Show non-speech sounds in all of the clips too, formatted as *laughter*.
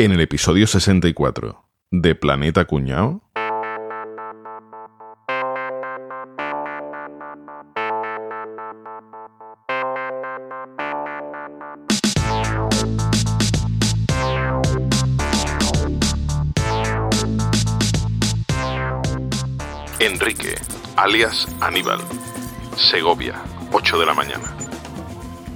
En el episodio 64 de Planeta Cuñao. Enrique, alias Aníbal, Segovia, 8 de la mañana.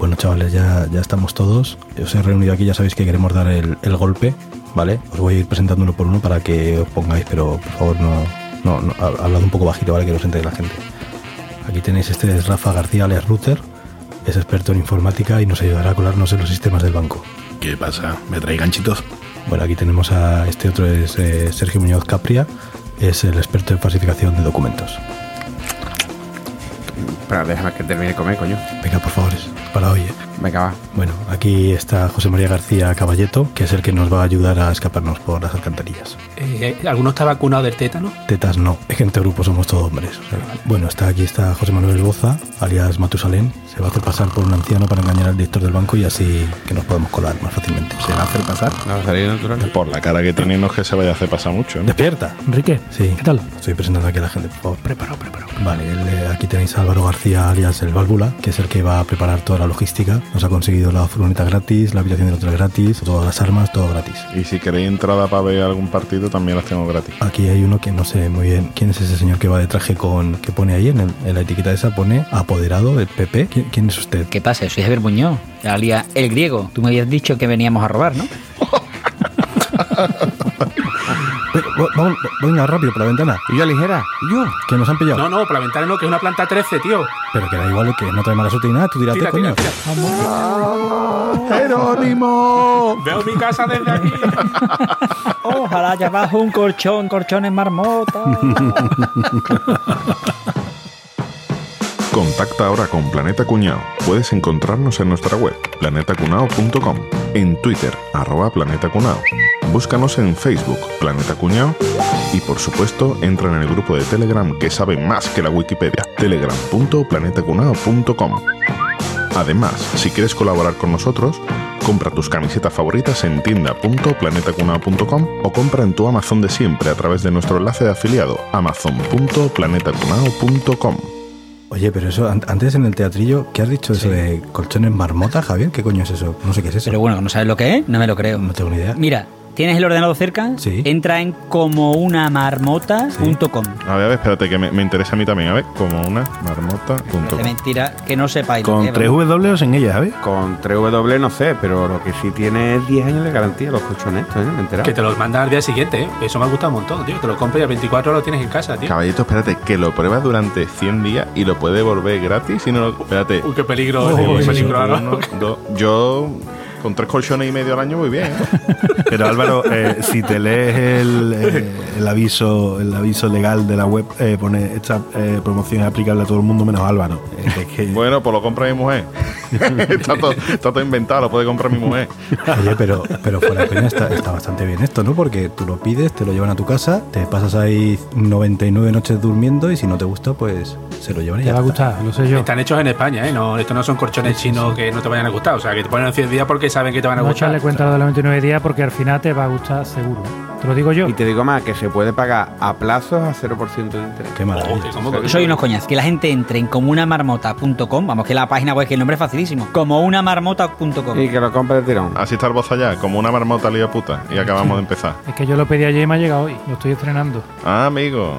Bueno, chavales, ya, ya estamos todos. Os he reunido aquí, ya sabéis que queremos dar el, el golpe, ¿vale? Os voy a ir presentando uno por uno para que os pongáis, pero por favor no, no, no ha- hablad un poco bajito, ¿vale? Que no se entere la gente. Aquí tenéis, este es Rafa García, alias Router. Es experto en informática y nos ayudará a colarnos en los sistemas del banco. ¿Qué pasa? ¿Me trae ganchitos? Bueno, aquí tenemos a este otro, es eh, Sergio Muñoz Capria. Es el experto en falsificación de documentos. Espera, déjame que termine de comer, coño. Venga, por favor, es para hoy, ¿eh? Venga, va. Bueno, aquí está José María García Caballeto, que es el que nos va a ayudar a escaparnos por las alcantarillas. Eh, ¿Alguno está vacunado del tétano? Tetas no, es que en este grupo somos todos hombres. o sea, bueno, está aquí está José Manuel Boza, alias Matusalén. Se va a hacer pasar por un anciano para engañar al director del banco y así que nos podemos colar más fácilmente. ¿Se va a hacer pasar? No, natural. Por la cara que tiene, no es que se vaya a hacer pasar mucho. ¿no? ¡Despierta! Enrique, Sí. ¿qué tal? Estoy presentando aquí a la gente, por favor. Preparado, preparado. Vale, el, eh, aquí tenéis a Álvaro García, alias el Válvula, que es el que va a preparar toda la logística. Nos ha conseguido la furgoneta gratis, la habitación del hotel gratis, todas las armas, todo gratis. Y si queréis entrada para ver algún partido, también las tengo gratis. Aquí hay uno que no sé muy bien quién es ese señor que va de traje con que pone ahí en, el- en la etiqueta esa pone apoderado del PP. ¿Quién, quién es usted? ¿Qué pasa? Soy Javier Muñoz, alias El Griego. Tú me habías dicho que veníamos a robar, ¿no? *laughs* Vamos, venga rápido por la ventana. ¿Y yo ligera? ¿Y yo? Que nos han pillado. No, no, por la ventana no, que es una planta 13, tío. Pero que da igual que no trae mala suerte ni nada. Tú dirás, Tira, coño. tira, tira. ¡Jerónimo! Veo mi casa desde aquí. Ojalá abajo un colchón, colchones marmota. *laughs* Contacta ahora con Planeta Cuñao. Puedes encontrarnos en nuestra web, planetacunao.com, en Twitter, arroba Planeta Cunao. Búscanos en Facebook, Planeta Cuñao, y por supuesto, entra en el grupo de Telegram que sabe más que la Wikipedia, telegram.planetacunao.com. Además, si quieres colaborar con nosotros, compra tus camisetas favoritas en tienda.planetacunao.com o compra en tu Amazon de siempre a través de nuestro enlace de afiliado amazon.planetacunao.com. Oye, pero eso, an- antes en el teatrillo, ¿qué has dicho eso de colchones marmota, Javier? ¿Qué coño es eso? No sé qué es eso. Pero bueno, ¿no sabes lo que es? No me lo creo. No tengo ni idea. Mira, ¿tienes el ordenador cerca? Sí. Entra en comounamarmota.com. A ver, a ver, espérate, que me, me interesa a mí también. A ver, como una marmota.com. Mentira que no sepáis. lo Con que es, tres vamos. W o sin ella, ¿sabes? Con 3W no sé, pero lo que sí tiene es 10 años de garantía los colchones estos, ¿eh? Me enterado. Que te los mandan al día siguiente, ¿eh? Eso me ha gustado un montón, tío. Te lo compras y a 24 horas lo tienes en casa, tío. Caballito, espérate, que lo pruebas durante 100 días y lo puede devolver gratis si no lo... Espérate. Uy, qué peligro, Oh, tío, qué sí, peligro. ahora. Uno, dos. Yo, con tres colchones y medio al año, muy bien. ¿eh? *laughs* Pero Álvaro, eh, si te lees el, eh, el aviso el aviso legal de la web, eh, pone esta eh, promoción es aplicable a todo el mundo menos Álvaro. Eh, es que- *laughs* Bueno, pues lo compra mi mujer. *laughs* está, todo, está todo inventado, lo puede comprar mi mujer. Oye, pero, pero fuera de está, está bastante bien esto, ¿no? Porque tú lo pides, te lo llevan a tu casa, te pasas ahí 99 noches durmiendo y si no te gusta, pues se lo llevan y Te ya va a gustar, lo sé yo. Están hechos en España, ¿eh? No, estos no son colchones chinos que no te vayan a gustar. O sea, que te ponen en 100 días porque saben que te van a No gustar. echarle cuenta lo de los 29 días porque al final te va a gustar seguro. Te lo digo yo. Y te digo más, que se puede pagar a plazos a 0% de interés. Qué maravilla. Ojo, que ¿cómo que- Soy unos coñas. Que la gente entre en comunamarmota.com. Vamos, que la página web, que el nombre es facilísimo. Comunamarmota.com. Y que lo compre de tirón. Así está el voz allá, como una marmota lío puta. Y acabamos de empezar. *laughs* Es que yo lo pedí ayer y me ha llegado hoy. Lo estoy estrenando. Ah, amigo.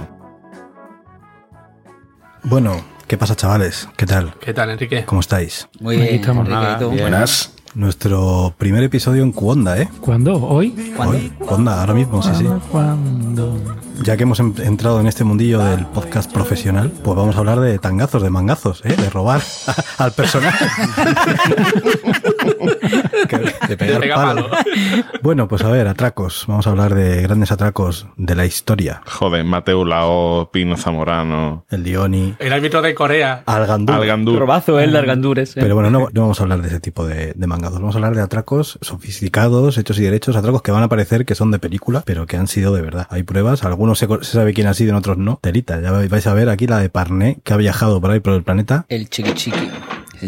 Bueno, ¿qué pasa, chavales? ¿Qué tal? ¿Qué tal, Enrique? ¿Cómo estáis? Muy Aquí bien. estamos. Enrique, Nada, ¿y tú? bien. Buenas. Nuestro primer episodio en Cuonda, ¿eh? ¿Cuándo? ¿Hoy? ¿Cuándo? Hoy, Cuonda, ahora mismo, sí, sí. ¿Cuándo? Ya que hemos em- entrado en este mundillo del podcast profesional, pues vamos a hablar de tangazos, de mangazos, ¿eh? De robar *laughs* al personal. *laughs* *laughs* De pegar Pega palo. palo. *laughs* Bueno, pues a ver, atracos. Vamos a hablar de grandes atracos de la historia. Joder, Mateo Lao, Pino Zamorano, El Dioni, El árbitro de Corea. Algandú. Algandur. Robazo, el de Argandures. eh. Pero bueno, no, no vamos a hablar de ese tipo de, de mangazos. Vamos a hablar de atracos sofisticados, hechos y derechos, atracos que van a parecer que son de película, pero que han sido de verdad. Hay pruebas, algunos se, sabe quién ha sido, en otros no. Telita, ya vais a ver aquí la de Parné, que ha viajado por ahí por el planeta. El chiqui chiqui.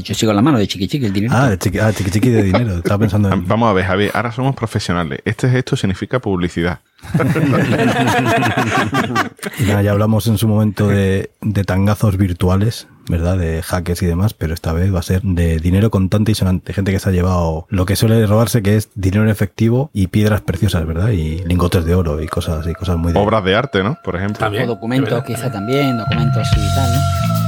Yo sigo en la mano de chiqui chiqui el dinero. Ah, de chiqui, ah, chiqui chiqui de dinero. *laughs* Estaba pensando en. Vamos a ver, Javier, ahora somos profesionales. Este gesto significa publicidad. *laughs* Y nada, ya hablamos en su momento de, de tangazos virtuales, ¿verdad? De hackers y demás, pero esta vez va a ser de dinero contante y sonante. Gente que se ha llevado lo que suele robarse, que es dinero en efectivo y piedras preciosas, ¿verdad? Y lingotes de oro y cosas, y cosas muy de. Obras de arte, ¿no? Por ejemplo. También. o documentos, quizá también, documentos y tal, ¿no?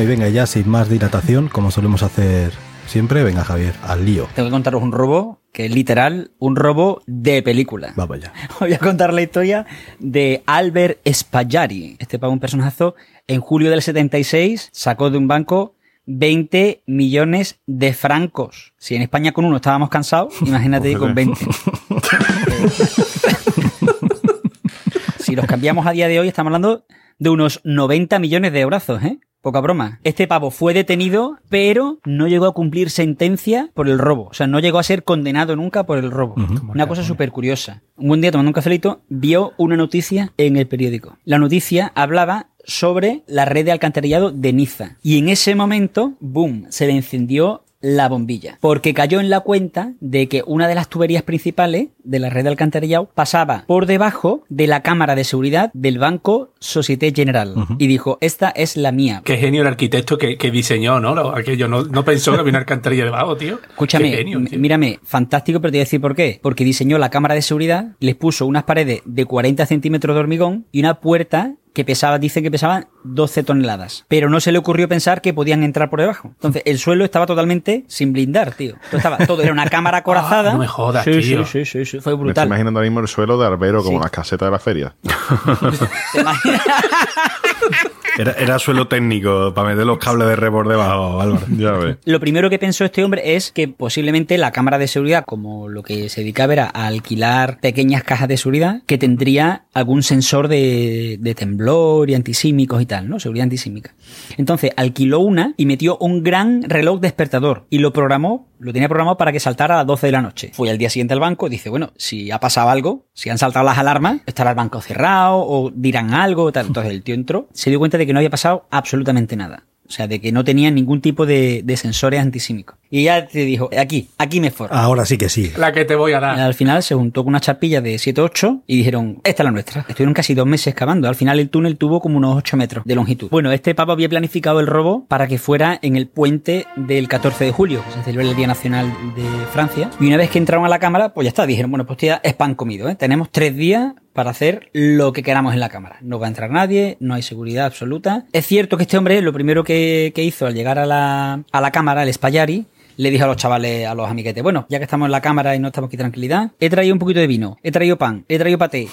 Bueno, y venga, ya sin más dilatación, como solemos hacer siempre, venga Javier, al lío. Tengo que contaros un robo que es literal un robo de película. Vamos allá. *laughs* Voy a contar la historia de Albert Spaggiari. Este pavo, un personazo, en julio del 76 sacó de un banco 20 millones de francos. Si en España con uno estábamos cansados, *laughs* imagínate con 20. *laughs* si los cambiamos a día de hoy, estamos hablando de unos 90 millones de eurazos, ¿eh? Poca broma. Este pavo fue detenido, pero no llegó a cumplir sentencia por el robo. O sea, no llegó a ser condenado nunca por el robo. Una cosa súper curiosa. Un buen día tomando un cafelito, vio una noticia en el periódico. La noticia hablaba sobre la red de alcantarillado de Niza. Y en ese momento, boom, se le encendió la bombilla. Porque cayó en la cuenta de que una de las tuberías principales de la red de alcantarillado pasaba por debajo de la cámara de seguridad del banco Societe General. Y dijo, esta es la mía. Qué genio el arquitecto que, que diseñó, ¿no? Lo- Aquello no, no pensó que había una alcantarilla debajo, tío. Escúchame, genio, tío. mírame, fantástico, pero te voy a decir por qué. Porque diseñó la cámara de seguridad, les puso unas paredes de 40 centímetros de hormigón y una puerta que pesaba, dice que pesaban 12 toneladas. Pero no se le ocurrió pensar que podían entrar por debajo. Entonces, el suelo estaba totalmente sin blindar, tío. Todo, estaba, todo era una cámara *laughs* acorazada. Ah, no me jodas, sí, tío. Sí, sí, sí, sí, fue Me estoy brutal. imaginando ahora mismo el suelo de Arbero como Sí. las casetas de la feria. *laughs* ¿Te imaginas? Era, era suelo técnico para meter los cables de red por debajo, Álvaro. *laughs* Ya ves. Lo primero que pensó este hombre es que posiblemente la cámara de seguridad, como lo que se dedicaba era a alquilar pequeñas cajas de seguridad, que tendría algún sensor de, de temblor y antisímicos y tal, ¿no? Seguridad antisímica. Entonces alquiló una y metió un gran reloj despertador y lo programó, lo tenía programado para que saltara a las 12 de la noche. Fue al día siguiente al banco y dice, bueno, si ha pasado algo, si han saltado las alarmas, estará el banco cerrado o dirán algo, tal. Entonces el tío entró, se dio cuenta de que no había pasado absolutamente nada. O sea, de que no tenía ningún tipo de, de sensores antisímicos. Y ya te dijo, aquí, aquí me forro. Ahora sí que sí. La que te voy a dar. Al final se juntó con una chapilla de 7-8 y dijeron, esta es la nuestra. Estuvieron casi dos meses excavando. Al final el túnel tuvo como unos 8 metros de longitud. Bueno, este papa había planificado el robo para que fuera en el puente del 14 de julio, que se celebra el Día Nacional de Francia. Y una vez que entraron a la cámara, pues ya está. Dijeron, bueno, pues esto ya es pan comido. ¿eh? Tenemos tres días para hacer lo que queramos en la cámara. No va a entrar nadie, no hay seguridad absoluta. Es cierto que este hombre lo primero que, que hizo al llegar a la, a la cámara, el Spallari, le dijo a los chavales, a los amiguetes, bueno, ya que estamos en la cámara y no estamos aquí tranquilidad, he traído un poquito de vino, he traído pan, he traído paté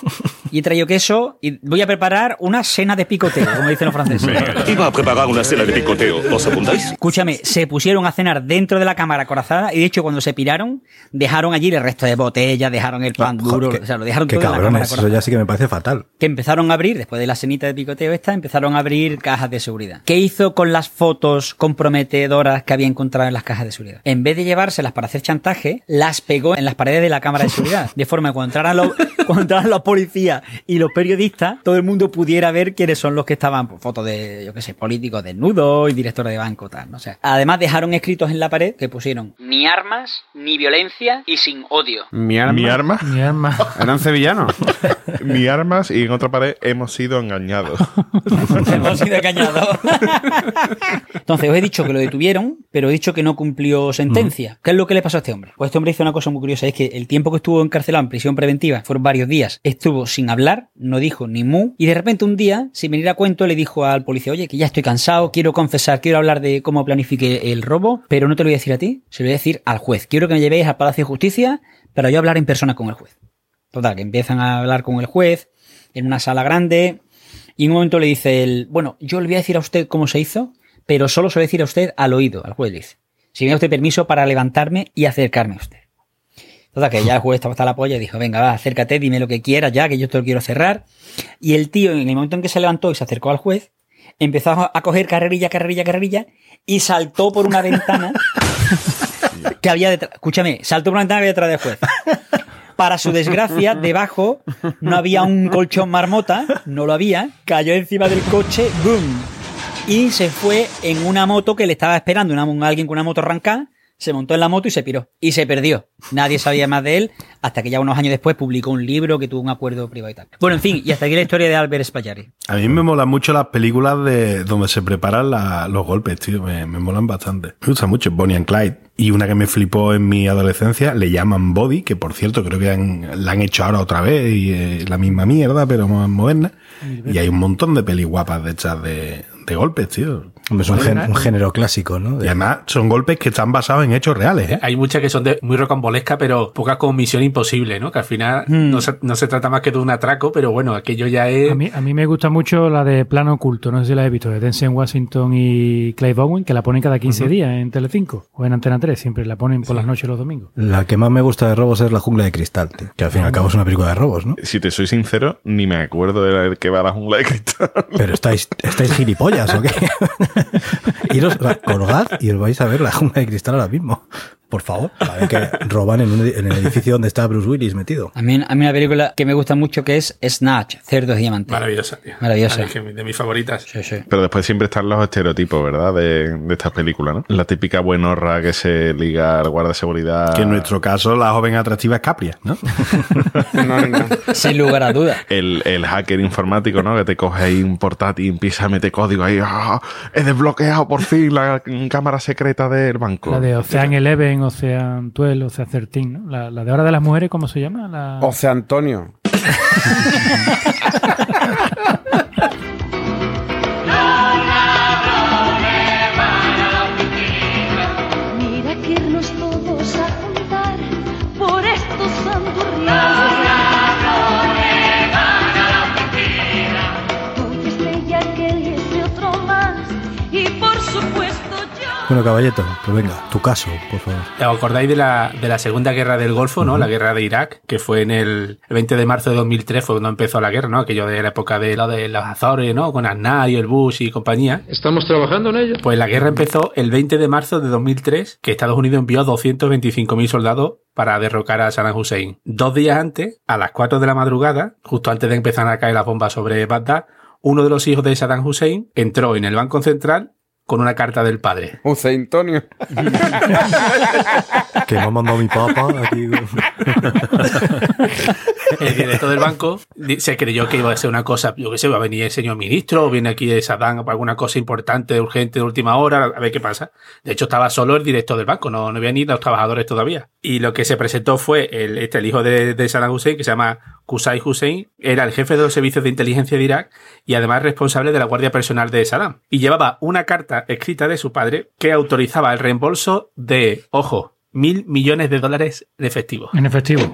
y he traído queso y voy a preparar una cena de picoteo, como dicen los franceses. *laughs* Iba a preparar una cena de picoteo. ¿Os apuntáis? Escúchame, se pusieron a cenar dentro de la cámara corazada y de hecho cuando se piraron, dejaron allí el resto de botellas, dejaron el pan duro, Joder, o sea, lo dejaron Qué todo en la cámara cabrones, eso ya sí que me parece fatal. que empezaron a abrir, después de la cenita de picoteo esta, empezaron a abrir cajas de seguridad. ¿Qué hizo con las fotos comprometedoras que había encontrado en las cajas de seguridad? En vez de llevárselas para hacer chantaje, las pegó en las paredes de la cámara de seguridad. De forma que cuando entraran los, *laughs* cuando entraran los policías y los periodistas, todo el mundo pudiera ver quiénes son los que estaban, pues, fotos de, yo qué sé, políticos desnudos y directores de banco, tal, no sé. Además dejaron escritos en la pared que pusieron ni armas, ni violencia y sin odio. Mi arma. Mi arma, Mi arma. *laughs* Eran sevillanos. *laughs* mi armas y en otra pared hemos sido engañados. *laughs* Hemos sido engañados. Entonces, os he dicho que lo detuvieron, pero he dicho que no cumplió sentencia. ¿Qué es lo que le pasó a este hombre? Pues este hombre hizo una cosa muy curiosa, es que el tiempo que estuvo encarcelado en prisión preventiva fueron varios días, estuvo sin hablar, no dijo ni mu, y de repente un día, sin venir a cuento, le dijo al policía, oye, que ya estoy cansado, quiero confesar, quiero hablar de cómo planifiqué el robo, pero no te lo voy a decir a ti, se lo voy a decir al juez. Quiero que me llevéis al Palacio de Justicia, pero yo hablar en persona con el juez. Total, que empiezan a hablar con el juez en una sala grande y en un momento le dice el, bueno, yo le voy a decir a usted cómo se hizo, pero solo se lo voy a decir a usted al oído, al juez le dice. Si me da usted permiso para levantarme y acercarme a usted. Total, que ya el juez estaba hasta la polla y dijo, venga, va, acércate, dime lo que quieras ya, que yo te lo quiero cerrar. Y el tío, en el momento en que se levantó y se acercó al juez, empezó a a coger carrerilla, carrerilla, carrerilla y saltó por una ventana *laughs* que había detrás. Escúchame, saltó por una ventana que había detrás del juez. Para su desgracia, debajo no había un colchón marmota, no lo había, cayó encima del coche, ¡boom! Y se fue en una moto que le estaba esperando, una, alguien con una moto arrancada, se montó en la moto y se piró. Y se perdió. Nadie sabía más de él hasta que ya unos años después publicó un libro que tuvo un acuerdo privado y tal. Bueno, en fin, y hasta aquí la historia de Albert Spallari. A mí me molan mucho las películas de donde se preparan la- los golpes, tío. Me, me molan bastante. Me gusta mucho Bonnie and Clyde. Y una que me flipó en mi adolescencia, le llaman Body, que por cierto creo que han- la han hecho ahora otra vez y eh, la misma mierda, pero más moderna. Y hay un montón de pelis guapas de hechas de, de golpes, tío. Hombre, es un, gen- un género clásico, ¿no? Y De- además son golpes que están basados en hechos reales, ¿eh? Hay muchas que son de, muy rocambolescas, pero pocas con misión imposible, ¿no? Que al final no, se, no se trata más que de un atraco, pero bueno, aquello ya es. A mí, a mí me gusta mucho la de Plano Oculto, no sé si la he visto, de Denzel Washington y Clive Bowen, que la ponen cada 15 días en Telecinco o en Antena 3, siempre la ponen por las noches los domingos. La que más me gusta de robos es La Jungla de Cristal, tío, que al fin y al cabo es una película de robos, ¿no? Si te soy sincero, ni me acuerdo de la que va a la jungla de cristal. Pero estáis, estáis gilipollas, ¿o qué? *laughs* *laughs* Iros, o sea, colgad y os vais a ver La Jungla de Cristal ahora mismo. Por favor. A ver que *laughs* roban en, un edi- en el edificio donde está Bruce Willis metido. A mí, a mí una película que me gusta mucho que es Snatch, Cerdos Diamantes. Maravillosa, tío. Maravillosa. Es que de mis favoritas. Sí, sí. Pero después siempre están los estereotipos, ¿verdad? De, de estas películas, ¿no? La típica buenorra que se liga al guardia de seguridad. Que en nuestro caso la joven atractiva es Capria, ¿no? *laughs* No, no. Sin lugar a dudas. El, el hacker informático, ¿no? Que te coge ahí un portátil y empieza a meter código ahí. ¡Ah! He desbloqueado por fin la cámara secreta del banco. La de Ocean Eleven, Ocean 12, Ocean 13, ¿no? La, la de ahora de las mujeres, ¿cómo se llama? La... Antonio. *laughs* Bueno, caballito, pues venga, tu caso, por favor. ¿Os acordáis de la, de la Segunda Guerra del Golfo, no? La guerra de Irak, que fue en el 20 de marzo de 2003, fue cuando empezó la guerra, ¿no? Aquello de la época de lo de los Azores, ¿no? Con Aznar y el Bush y compañía. Estamos trabajando en ello. Pues la guerra empezó el 20 de marzo de 2003, que Estados Unidos envió 225.000 soldados para derrocar a Saddam Hussein. Dos días antes, a las 4 de la madrugada, justo antes de empezar a caer las bombas sobre Bagdad, uno de los hijos de Saddam Hussein entró en el Banco Central con una carta del padre. José Antonio. *laughs* Que me ha mandado mi papá aquí. *laughs* *laughs* El director del banco se creyó que iba a ser una cosa, yo qué sé, va a venir el señor ministro, o viene aquí Saddam para alguna cosa importante, urgente, de última hora, a ver qué pasa. De hecho, estaba solo el director del banco, no, no había ni los trabajadores todavía. Y lo que se presentó fue el, este, el hijo de, de Saddam Hussein, que se llama Qusay Hussein, era el jefe de los servicios de inteligencia de Irak y además responsable de la guardia personal de Saddam. Y llevaba una carta escrita de su padre que autorizaba el reembolso de, ojo, mil millones de dólares en efectivo. En efectivo.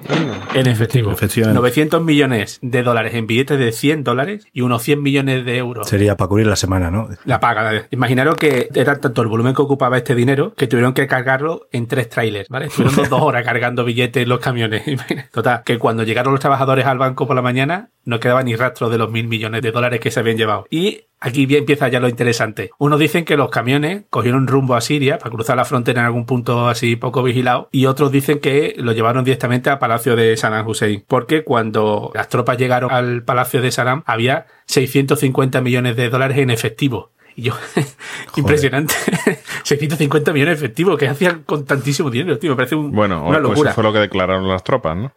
En efectivo. Efectivamente. 900 millones de dólares en billetes de 100 dólares y unos 100 millones de euros. Sería para cubrir la semana, ¿no? La paga. Imaginaros que era tanto el volumen que ocupaba este dinero que tuvieron que cargarlo en tres trailers, ¿vale? Estuvieron dos, dos horas *laughs* cargando billetes en los camiones. *laughs* Total, que cuando llegaron los trabajadores al banco por la mañana no quedaba ni rastro de los mil millones de dólares que se habían llevado. Y aquí bien empieza ya lo interesante. Unos dicen que los camiones cogieron rumbo a Siria para cruzar la frontera en algún punto así poco vigilado y otros dicen que lo llevaron directamente al palacio de Saddam Hussein. Porque cuando las tropas llegaron al palacio de Saddam había 650 millones de dólares en efectivo. Y yo, *laughs* impresionante. *laughs* 650 millones de efectivo, que hacían con tantísimo dinero, tío? Me parece un- Bueno, una o locura. eso fue lo que declararon las tropas, ¿no?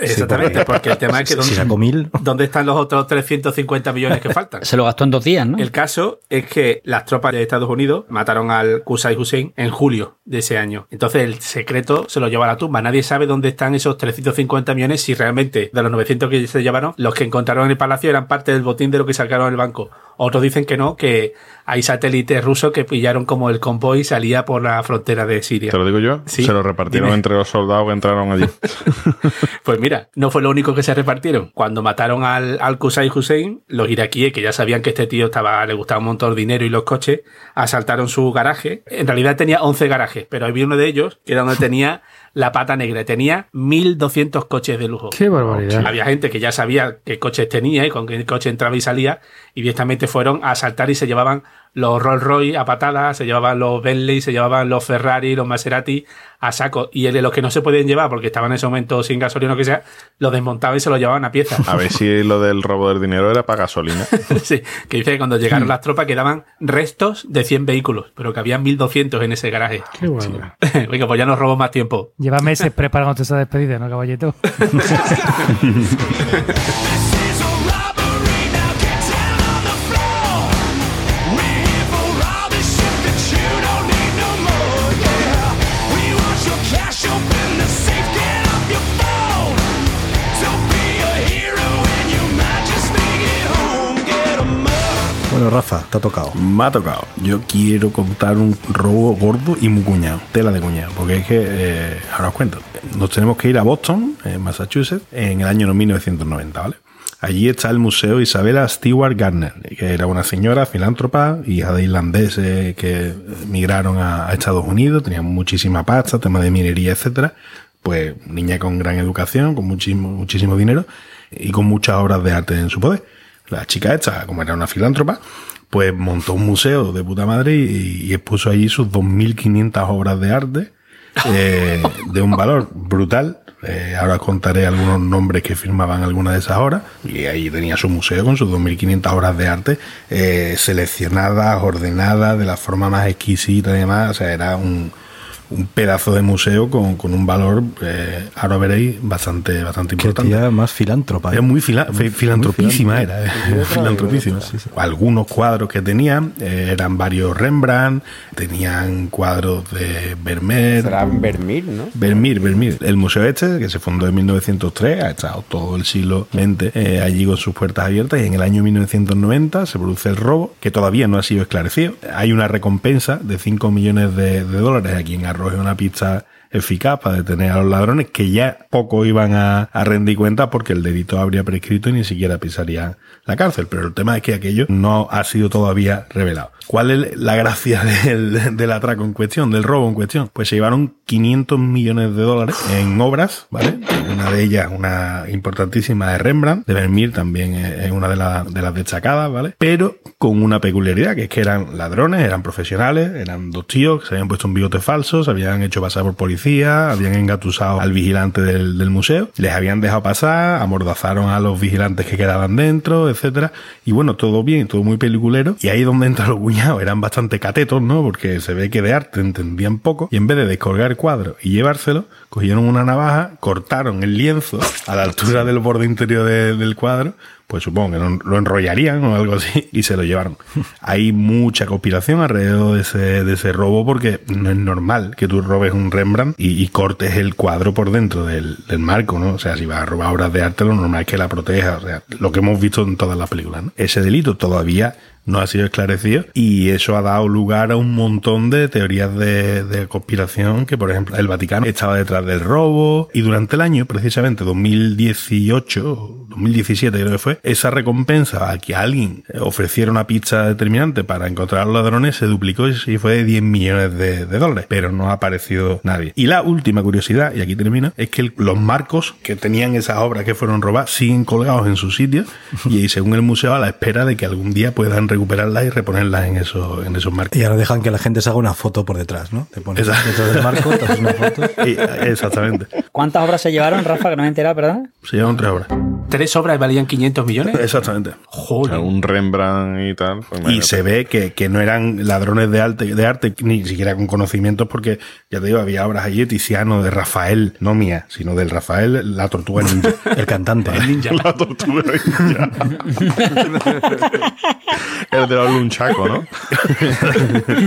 Exactamente, porque el tema es que Si ¿dónde, sacó mil. ¿dónde están los otros 350 millones que faltan? Se lo gastó en dos días, ¿no? El caso es que las tropas de Estados Unidos mataron al Qusay Hussein en julio de ese año. Entonces el secreto se lo lleva a la tumba. Nadie sabe dónde están esos 350 millones si realmente de los 900 que se llevaron, los que encontraron en el palacio eran parte del botín de lo que sacaron del banco. Otros dicen que no, que hay satélites rusos que pillaron como el convoy y salía por la frontera de Siria. Te lo digo yo. Sí. Se lo repartieron Dime. entre los soldados que entraron allí. *laughs* *laughs* Pues mira, no fue lo único que se repartieron. Cuando mataron al, al Qusay Hussein, los iraquíes, que ya sabían que este tío estaba, le gustaba un montón el dinero y los coches, asaltaron su garaje. En realidad tenía 11 garajes, pero había uno de ellos que era donde tenía la pata negra. Tenía 1.200 coches de lujo. Qué barbaridad. Había gente que ya sabía qué coches tenía y con qué coche entraba y salía, y directamente fueron a saltar y se llevaban los Rolls Royce a patadas, se llevaban los Bentley, se llevaban los Ferrari, los Maserati a saco. Y el de los que no se podían llevar porque estaban en ese momento sin gasolina o lo que sea, los desmontaban y se los llevaban a pieza. A ver si lo del robo del dinero era para gasolina. *laughs* sí, que dice que cuando llegaron las tropas quedaban restos de 100 vehículos, pero que había 1200 en ese garaje. Qué bueno. *laughs* Venga, pues ya nos robo más tiempo. Lleva meses preparándote esa despedida, ¿no, caballito? *laughs* Rafa, te ha tocado. Me ha tocado. Yo quiero contar un robo gordo y muy cuñado, tela de cuñado, porque es que, eh, ahora os cuento, nos tenemos que ir a Boston, en Massachusetts, en el año 1990, ¿vale? Allí está el Museo Isabella Stewart Gardner, que era una señora filántropa, hija de irlandeses que migraron a, Estados Unidos, tenían muchísima pasta, tema de minería, etcétera. Pues niña con gran educación, con muchísimo, muchísimo dinero y con muchas obras de arte en su poder. La chica esta, como era una filántropa, pues montó un museo de puta madre y, y expuso allí sus 2.500 obras de arte eh, *laughs* de un valor brutal. Eh, ahora os contaré algunos nombres que firmaban algunas de esas obras. Y ahí tenía su museo con sus 2.500 obras de arte eh, seleccionadas, ordenadas de la forma más exquisita y demás. O sea, era un, un pedazo de museo con, con un valor, eh, ahora veréis, bastante, bastante Qué importante. tía más filántropa. ¿eh? Es muy, fila- fi- filantropísima muy era, eh, *laughs* filantropísima. Algunos cuadros que tenían eh, eran varios Rembrandt, tenían cuadros de Vermeer. Será Vermeer, ¿no? Vermeer, Vermeer. El museo este, que se fundó en 1903, ha estado todo el siglo XX eh, allí con sus puertas abiertas y en el año 1990 se produce el robo, que todavía no ha sido esclarecido. Hay una recompensa de 5 millones de, de dólares a quien arroje una pista eficaz para detener a los ladrones que ya poco iban a, a rendir cuenta porque el delito habría prescrito y ni siquiera pisaría la cárcel. Pero el tema es que aquello no ha sido todavía revelado. ¿Cuál es la gracia *laughs* del, del atraco en cuestión, del robo en cuestión? Pues se llevaron 500 millones de dólares en obras, ¿vale? Una de ellas, una importantísima de Rembrandt, de Vermeer también es una de, las de las destacadas, ¿vale? Pero con una peculiaridad, que es que eran ladrones, eran profesionales, eran dos tíos que se habían puesto un bigote falso, se habían hecho pasar por policía, habían engatusado al vigilante del, museo, les habían dejado pasar, amordazaron a los vigilantes que quedaban dentro, etcétera. Y bueno, todo bien, todo muy peliculero. Y ahí es donde entran los *laughs* eran bastante catetos, ¿no? Porque se ve que de arte entendían poco. Y en vez de descolgar el cuadro y llevárselo, cogieron una navaja, cortaron el lienzo a la altura del borde interior de- del cuadro, pues supongo que lo, enrollarían o algo así y se lo llevaron. Hay mucha conspiración alrededor de ese, de ese robo porque no es normal que tú robes un Rembrandt y, y cortes el cuadro por dentro del, del marco, ¿no? O sea, si vas a robar obras de arte, lo normal es que la proteja, o sea, lo que hemos visto en todas las películas, ¿no? Ese delito todavía no ha sido esclarecido y eso ha dado lugar a un montón de teorías de, de conspiración que, por ejemplo, el Vaticano estaba detrás del robo y durante el año, precisamente 2018, 2017 creo que fue, esa recompensa a que alguien ofreciera una pista determinante para encontrar a los ladrones se duplicó y fue de 10 millones de, dólares, pero no ha aparecido nadie. Y la última curiosidad, y aquí termino, es que los marcos que tenían esas obras que fueron robadas siguen colgados en su sitio y según el museo a la espera de que algún día puedan recuperarlas y reponerlas en esos, en esos marcos. Y ahora dejan que la gente se haga una foto por detrás, ¿no? Te pones Exacto. detrás del marco, te haces una foto. *laughs* Y- exactamente. ¿Cuántas obras se llevaron, Rafa, que no me he enterado, verdad? Se llevan tres obras. ¿Tres obras valían 500 millones? Exactamente. O sea, Joder. un Rembrandt y tal. pues Y se ve que, que no eran ladrones de arte, de arte, ni siquiera con conocimientos, porque ya te digo, había obras allí de Tiziano, de Rafael, no mía, sino del Rafael, la tortuga ninja. *laughs* El cantante. ¿eh? La tortuga ninja. *laughs* El de los lunchaco, ¿no?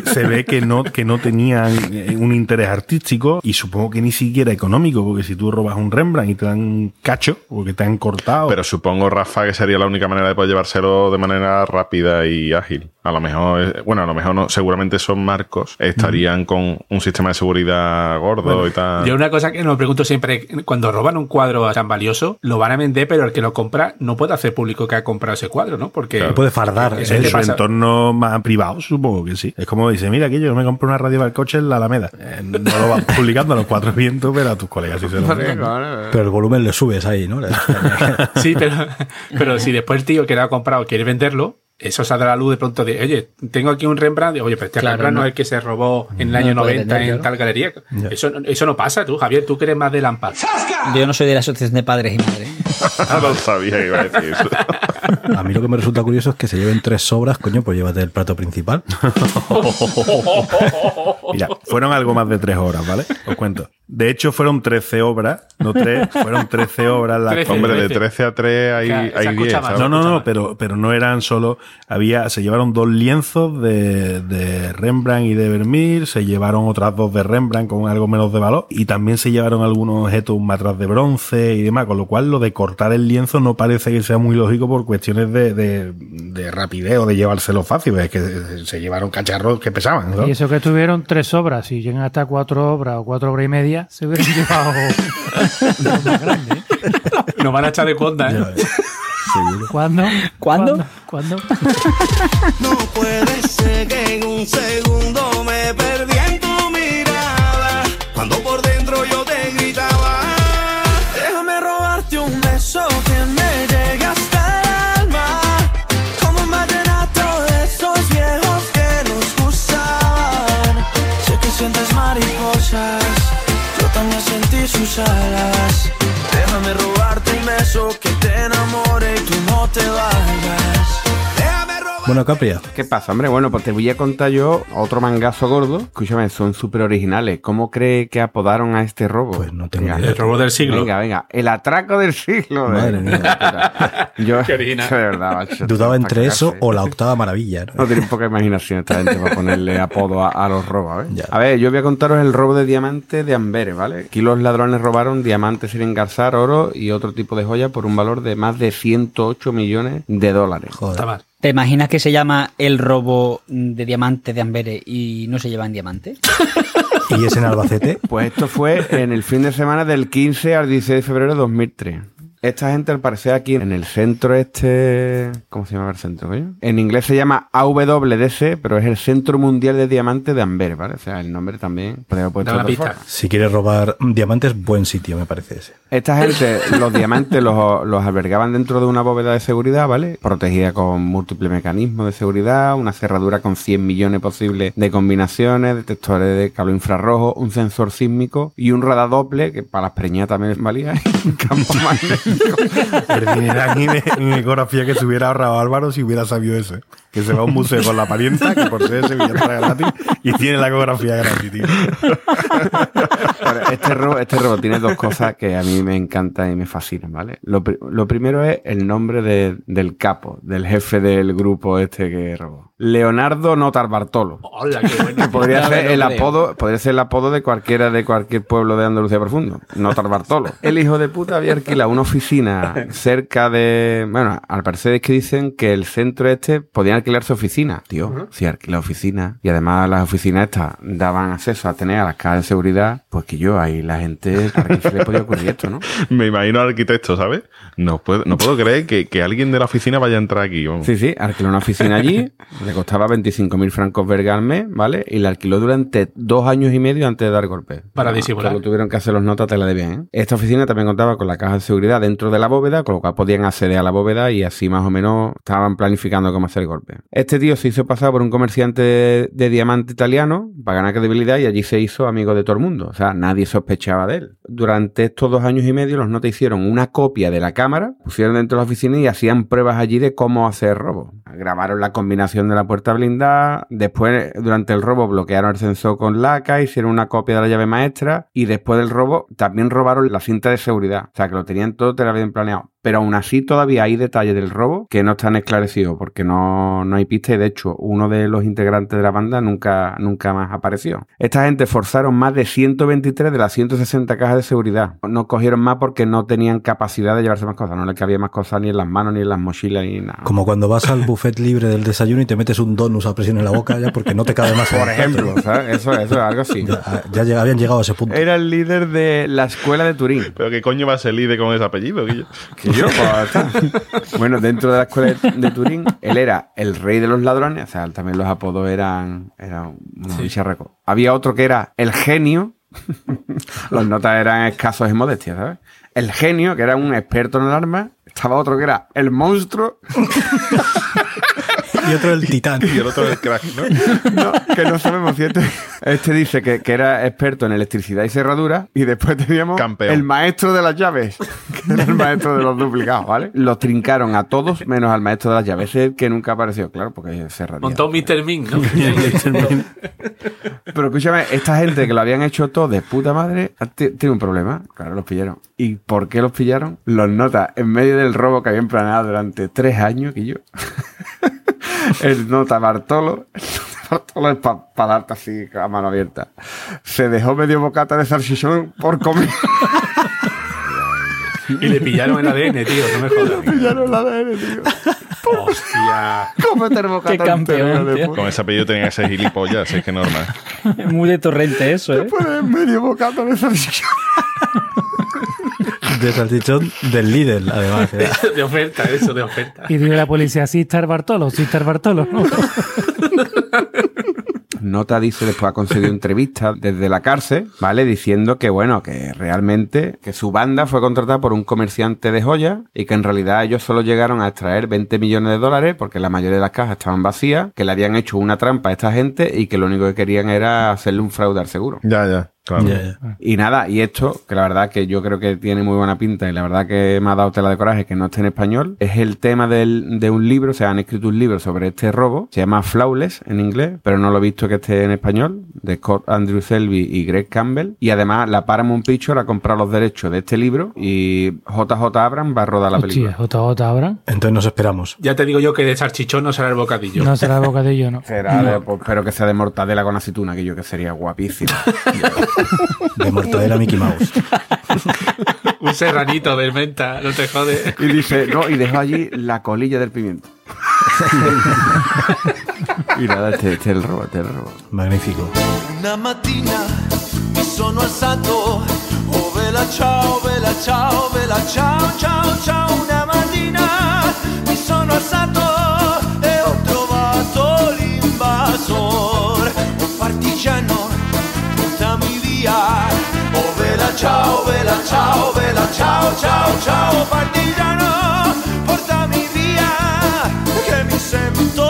se ve que no, que no tenían eh, un interés artístico y supongo que ni siquiera económico, porque si tú robas un Rembrandt y te dan un cacho, porque te han cortado. Pero supongo, Rafa, que sería la única manera de poder llevárselo de manera rápida y ágil. A lo mejor, eh, bueno, a lo mejor no, seguramente esos marcos estarían con un sistema de seguridad gordo y tal. Yo una cosa que me pregunto siempre, cuando roban un cuadro tan valioso, lo van a vender, pero el que lo compra no puede hacer público que ha comprado ese cuadro, ¿no? Porque puede fardar. Eso En te su pasa. entorno más privado, supongo que sí. Es como dice, mira, aquí yo me compro una radio para el coche en la Alameda. Eh, no lo vas publicando a los cuatro vientos, pero a tus colegas sí se lo. Pero el volumen le subes ahí, ¿no? *laughs* Sí, pero, pero si después el tío que lo ha comprado quiere venderlo, eso saldrá a la luz de pronto de, oye, tengo aquí un Rembrandt, de, oye, pero este Claro, Rembrandt no no. es el que se robó en el No año puede 90 vender, en claro. tal galería. Eso, no- eso no pasa, tú, Javier, tú que eres más de Lampard. Yo no soy de la asociación de padres y madres. *laughs* no sabía que iba a decir eso. A mí lo que me resulta curioso es que se lleven tres sobras, coño, pues llévate el plato principal. *laughs* Mira, fueron algo más de tres horas, ¿vale? Os cuento. De hecho, fueron 13 obras, no tres, fueron 13 obras las Trece. que- Hombre, de 13. 13 a 3 hay, Claro, se hay escucha 10. más. ¿sabes? No, no, no, más. pero, pero no eran solo. Había, se llevaron dos lienzos de, de Rembrandt y de Vermeer, se llevaron otras dos de Rembrandt con algo menos de valor, y también se llevaron algunos objetos, un matraz de bronce y demás, con lo cual lo de cortar el lienzo no parece que sea muy lógico por cuestiones de, de, de rapidez o de llevárselo fácil, es que se llevaron cacharros que pesaban. ¿no? Y eso que tuvieron tres obras, si llegan hasta cuatro obras o cuatro obras y media, se hubieran *laughs* llevado. ¿eh? Nos van a echar de cuenta, ¿eh? Seguro. ¿Cuándo? ¿Cuándo? ¿Cuándo? *laughs* No puede ser que en un segundo me perdí Déjame robarte un beso que te enamore y tú no te vayas. Bueno, Capria, ¿Qué pasa, hombre? Bueno, pues te voy a contar yo otro mangazo gordo. Escúchame, son súper originales. ¿Cómo cree que apodaron a este robo? Pues no tengo Venga, ni idea. El robo del siglo. Venga, venga. El atraco del siglo. Madre eh. mía. Yo, *laughs* Qué original. de verdad, macho, dudaba entre eso o la octava maravilla. ¿no? No tienen poca imaginación esta gente para ponerle apodo a, a los robos, ¿eh? A ver, yo voy a contaros el robo de diamantes de Amberes, ¿vale? Aquí los ladrones robaron diamantes sin engarzar, oro y otro tipo de joya por un valor de más de 108 millones de dólares. Está Joder. mal. ¿Te imaginas que se llama el robo de diamantes de Amberes y no se llevan diamantes? *laughs* Y es en Albacete. Pues esto fue en el fin de semana del 15 al 16 de febrero de 2003. Esta gente, al parecer, aquí en el centro este... ¿Cómo se llama el centro, coño? En inglés se llama AWDC, pero es el Centro Mundial de Diamantes de Amberes, ¿vale? O sea, el nombre también puesto de pista. Si quieres robar diamantes, buen sitio, me parece ese. Esta gente, los diamantes los, albergaban dentro de una bóveda de seguridad, ¿vale? Protegida con múltiples mecanismos de seguridad, una cerradura con 100 millones posibles de combinaciones, detectores de cable infrarrojo, un sensor sísmico y un radar doble, que para las preñadas también valía, y *laughs* un campo magnético. En, en ecografía que se hubiera ahorrado Álvaro si hubiera sabido eso. Que se va a un museo con la parienta, que por ser ese billete gratis, y tiene la ecografía gratis, tío. Bueno, este robo, este robo tiene dos cosas que a mí me encantan y me fascinan, ¿vale? Lo, lo primero es el nombre de- del capo, del jefe del grupo este que robó. Leonardo Notar Bartolo. Hola, qué bueno. *laughs* Podría ser el apodo, podría ser el apodo de cualquiera de cualquier pueblo de Andalucía profundo. Notar Bartolo. *laughs* El hijo de puta había alquilado una oficina cerca de. Bueno, al parecer es que dicen que el centro este podían alquilar su oficina. Tío, si alquila oficina y además las oficinas estas daban acceso a tener a las cajas de seguridad, pues que yo ahí la gente, ¿a quién se le podía ocurrir esto, no? *laughs* Me imagino al arquitecto, ¿sabes? No puedo, no puedo creer que, que alguien de la oficina vaya a entrar aquí. vamos. Sí, sí, alquiló una oficina allí, le costaba 25.000 francos verga al mes, ¿vale? Y la alquiló durante dos años y medio antes de dar golpe. Para Ah, disimular. Lo tuvieron que hacer los notas, te la debían, ¿eh? Esta oficina también contaba con la caja de seguridad dentro de la bóveda, con lo cual podían acceder a la bóveda y así más o menos estaban planificando cómo hacer el golpe. Este tío se hizo pasar por un comerciante de, de diamante italiano para ganar credibilidad y allí se hizo amigo de todo el mundo. O sea, nadie sospechaba de él. Durante estos dos años y medio los notas hicieron una copia de la cámara, pusieron dentro de la oficina y hacían pruebas allí de cómo hacer robo. Grabaron la combinación de la puerta blindada, después durante el robo bloquearon el sensor con laca, hicieron una copia de la llave maestra y después del robo también robaron la cinta de seguridad. O sea, que lo tenían todo, te lo habían planeado. Pero aún así todavía hay detalles del robo que no están esclarecidos porque no, no hay pista y de hecho uno de los integrantes de la banda nunca, nunca más apareció. Esta gente forzaron más de 123 de las 160 cajas de seguridad. No cogieron más porque no tenían capacidad de llevarse más cosas. No les cabía más cosas ni en las manos, ni en las mochilas, ni nada. Como cuando vas al buffet libre del desayuno y te metes un donus a presión en la boca ya porque no te cabe más. Por ejemplo, ¿sabes? Eso, eso es algo así. Ya, ya habían llegado a ese punto. Era el líder de la escuela de Turín. ¿Pero qué coño va a ser líder con ese apellido, Guillo? Que yo, *laughs* pues. Bueno, dentro de la escuela de, Turín, él era el rey de los ladrones, o sea, también los apodos eran, eran unos bicharracos. Había otro que era el genio, *laughs* los notas eran escasos y modestias, ¿sabes? El genio, que era un experto en el arma, estaba otro que era el monstruo, *laughs* Y otro el titán. Y el otro el crack, ¿no? no, que no sabemos si este, este dice que, que era experto en electricidad y cerradura, y después teníamos Campeón. el maestro de las llaves, que era el maestro de los duplicados, ¿vale? Los trincaron a todos menos al maestro de las llaves, ese que nunca apareció, claro, porque es cerradura. Montó Mr. Ming, ¿no? *laughs* Pero escúchame, esta gente que lo habían hecho todo de puta madre, t- tiene un problema. Claro, los pillaron. ¿Y por qué los pillaron? Los nota en medio del robo que habían planeado durante tres años, que yo. El nota Bartolo. el nota Bartolo es para darte así a mano abierta. Se dejó medio bocata de salchichón por comer. y le pillaron el ADN, tío, no me jodas. pillaron la ADN, tío. Hostia. El Qué campeón, tío. Con ese apellido tenía que ser gilipollas, así que normal. Muy de torrente eso, ¿eh? Después de medio bocata de salchichón. De salchichón del Lidl, además. ¿eh? *laughs* De oferta, eso, de oferta. Y dice la policía, Sister Bartolo, Sister Bartolo. ¿no? *laughs* Nota dice después ha conseguido entrevistas desde la cárcel, ¿vale? Diciendo que, bueno, que realmente, que su banda fue contratada por un comerciante de joyas y que en realidad ellos solo llegaron a extraer 20 millones de dólares porque la mayoría de las cajas estaban vacías, que le habían hecho una trampa a esta gente y que lo único que querían era hacerle un fraude al seguro. Ya, ya, claro. Y nada, y esto, que la verdad que yo creo que tiene muy buena pinta y la verdad que me ha dado tela de coraje que no esté en español, es el tema del- de un libro, o sea, han escrito un libro sobre este robo, se llama Flawless en inglés, pero no lo he visto que esté en español, de Scott Andrew Selby y Greg Campbell, y además la Paramount Picture ha comprado los derechos de este libro y JJ Abrams va a rodar la Hostia, película. JJ Abraham. Entonces nos esperamos. Ya te digo yo que de salchichón no será el bocadillo. No será bocadillo, ¿no? *laughs* Será de- pues, espero que sea de mortadela con aceituna, que yo que sería guapísimo. *laughs* De mortadela Mickey Mouse. *laughs* Un serranito de menta, no te jode. Y dice, no, y dejó allí la colilla del pimiento. *laughs* y nada, este, este es el robo, este es el robo. Magnífico. Una mattina mi sono alzato, oh vela ciao, vela ciao, vela ciao, ciao, ciao. Una mattina mi sono alzato e ho trovato l'invasor, ciao, vela ciao, vela ciao, ciao, ciao. Partigiano, portami via, che mi sento.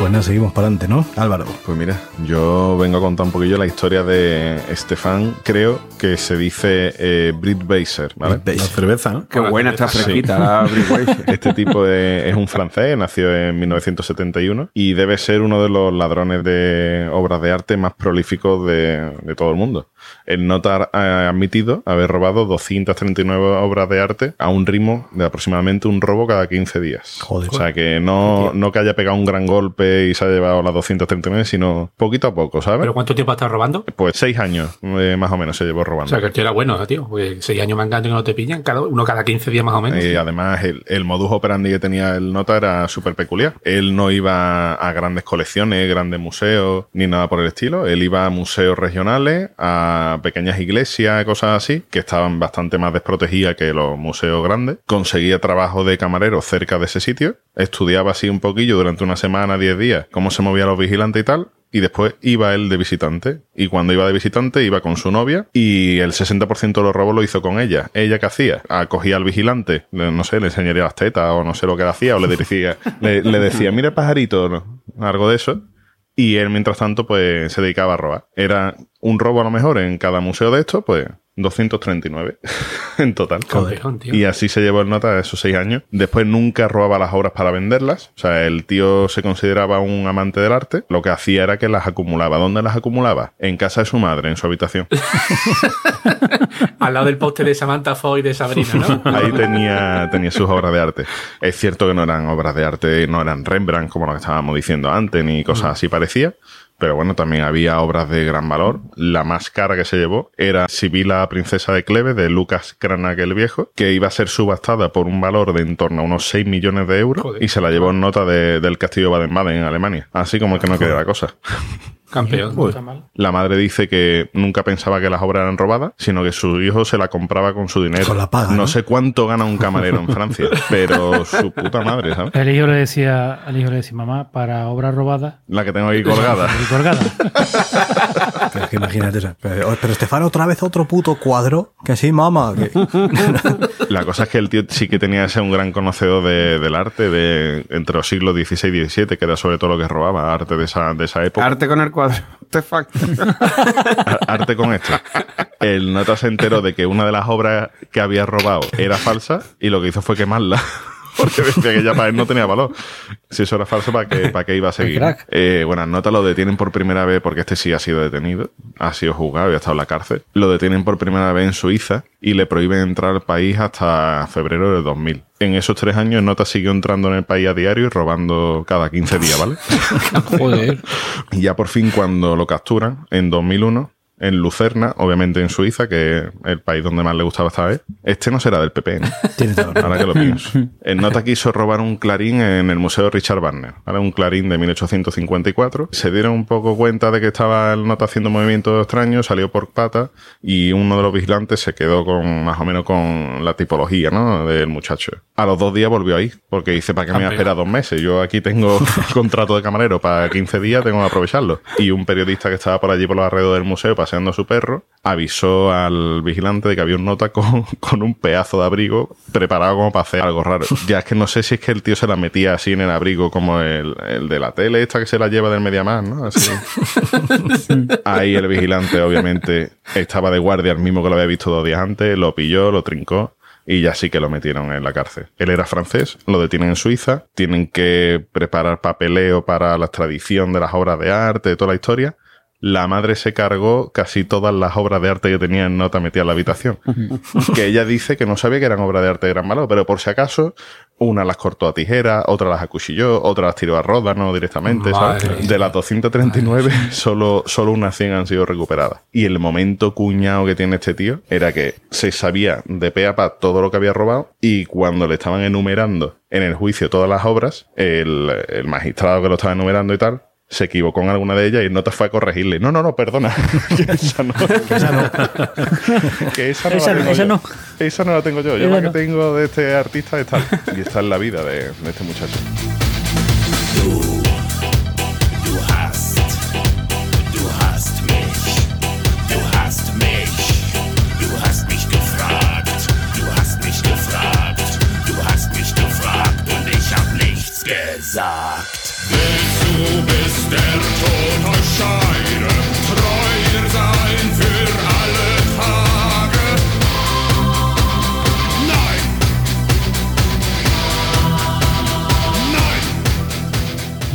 Pues nada, seguimos para adelante, ¿no? Álvaro. Pues mira, yo vengo a contar un poquillo la historia de Estefan, creo que se dice eh, Brit Beiser, ¿vale? Brit. La cerveza, ¿no? Qué buena está Sí. fresquita la. *laughs* Este tipo de- es un francés, nació en 1971 y debe ser uno de los ladrones de obras de arte más prolíficos de, de todo el mundo. El nota ha admitido haber robado 239 obras de arte a un ritmo de aproximadamente un robo cada 15 días. Joder. O sea que no, no que haya pegado un gran golpe y se ha llevado las 239, sino poquito a poco, ¿sabes? ¿Pero cuánto tiempo has estado robando? Pues seis años eh, más o menos se llevó O robando. sea, que el tío era bueno, tío. Porque seis años mangando y no te pillan, cada, uno cada 15 días más o menos. Y además el, el modus operandi que tenía el nota era súper peculiar. Él no iba a grandes colecciones, grandes museos, ni nada por el estilo. Él iba a museos regionales, a pequeñas iglesias, cosas así, que estaban bastante más desprotegidas que los museos grandes. Conseguía trabajo de camarero cerca de ese sitio. Estudiaba así un poquillo durante una semana, diez días, cómo se movían los vigilantes y tal. Y después iba él de visitante. Y cuando iba de visitante iba con su novia y el 60% de los robos lo hizo con ella. ¿Ella qué hacía? Acogía al vigilante, no sé, le enseñaría las tetas o no sé lo que hacía, o le decía, le, le decía, mira pajarito, algo de eso. Y él, mientras tanto, pues se dedicaba a robar. Era un robo a lo mejor en cada museo de estos, pues 239. *laughs* en total. Y así se llevó el nota esos seis años. Después nunca robaba las obras para venderlas. O sea, el tío se consideraba un amante del arte. Lo que hacía era que las acumulaba. ¿Dónde las acumulaba? En casa de su madre, en su habitación. *laughs* Al lado del póster de Samantha Foy de Sabrina, ¿no? *laughs* Ahí tenía, tenía sus obras de arte. Es cierto que no eran obras de arte, no eran Rembrandt, como lo que estábamos diciendo antes, ni cosas así parecía. Pero bueno, también había obras de gran valor. La más cara que se llevó era Sibila, princesa de Cleve, de Lucas Cranach el Viejo, que iba a ser subastada por un valor de en torno a unos 6 millones de euros Joder. y se la llevó en nota de- del castillo Baden-Baden en Alemania. Así como que no queda la cosa. *laughs* Campeón. La madre dice que nunca pensaba que las obras eran robadas, sino que su hijo se la compraba con su dinero. Con la paga, no, ¿no? sé cuánto gana un camarero en Francia, *laughs* pero su puta madre, ¿sabes? El hijo le decía, al hijo le decía, mamá, para obra robada. La que tengo ahí colgada. Colgada. *laughs* Pero es que imagínate. Pero, pero Estefano, otra vez otro puto cuadro. Que sí, mamá. que- *laughs* La cosa es que el tío sí que tenía ese un gran conocedor de- del arte de entre los siglos XVI y XVII, que era sobre todo lo que robaba, arte de esa, de esa época. Arte con el cuadro. *laughs* Arte con esto. El nota se enteró de que una de las obras que había robado era falsa y lo que hizo fue quemarla. Porque *laughs* decía que ya para él no tenía valor. Si eso era falso, ¿para qué, *laughs* para qué iba a seguir? Eh, bueno, Nota lo detienen por primera vez porque este sí ha sido detenido, ha sido juzgado y ha estado en la cárcel. Lo detienen por primera vez en Suiza y le prohíben entrar al país hasta febrero del 2000. En esos tres años, Nota siguió entrando en el país a diario y robando cada 15 días, ¿vale? *laughs* Joder. Y ya por fin cuando lo capturan, en 2001, en Lucerna, obviamente en Suiza, que es el país donde más le gustaba esta vez, este no será del PP, ¿no? *laughs* Tiene todo. Ahora que lo pienso. El Nota quiso robar un clarín en el Museo Richard Wagner, ¿vale? un clarín de 1854. Se dieron un poco cuenta de que estaba el Nota haciendo movimientos extraños, salió por pata y uno de los vigilantes se quedó con más o menos con la tipología ¿no? del muchacho. A los dos días volvió ahí, porque dice, ¿para qué me voy a esperar dos meses? Yo aquí tengo *laughs* contrato de camarero para 15 días, tengo que aprovecharlo. Y un periodista que estaba por allí por los alrededores del museo paseando a su perro, avisó al vigilante de que había un nota *laughs* con, con un pedazo de abrigo preparado como para hacer algo raro. Ya es que no sé si es que el tío se la metía así en el abrigo como el, el de la tele esta que se la lleva del Mediamar, ¿no? Así. *laughs* Ahí el vigilante obviamente estaba de guardia, el mismo que lo había visto dos días antes, lo pilló, lo trincó y ya sí que lo metieron en la cárcel. Él era francés, lo detienen en Suiza, tienen que preparar papeleo para la extradición de las obras de arte, toda la historia. La madre se cargó casi todas las obras de arte que tenía en nota metida en la habitación. que ella dice que no sabía que eran obras de arte de gran valor, pero por si acaso, una las cortó a tijera, otra las acuchilló, otra las tiró a ródano directamente, ¿sabes? De las 239, solo, solo unas 100 han sido recuperadas. Y el momento cuñado que tiene este tío era que se sabía de pe a pa todo lo que había robado y cuando le estaban enumerando en el juicio todas las obras, el, el magistrado que lo estaba enumerando y tal, se equivocó en alguna de ellas y no te fue a corregirle. No, no, no, perdona. que *laughs* esa no. que esa no. que esa no, Esa la no, tengo esa yo. no. Esa no la tengo yo. Yo Esa la no. que tengo de este artista es tal. Y esta es la vida de, de este muchacho.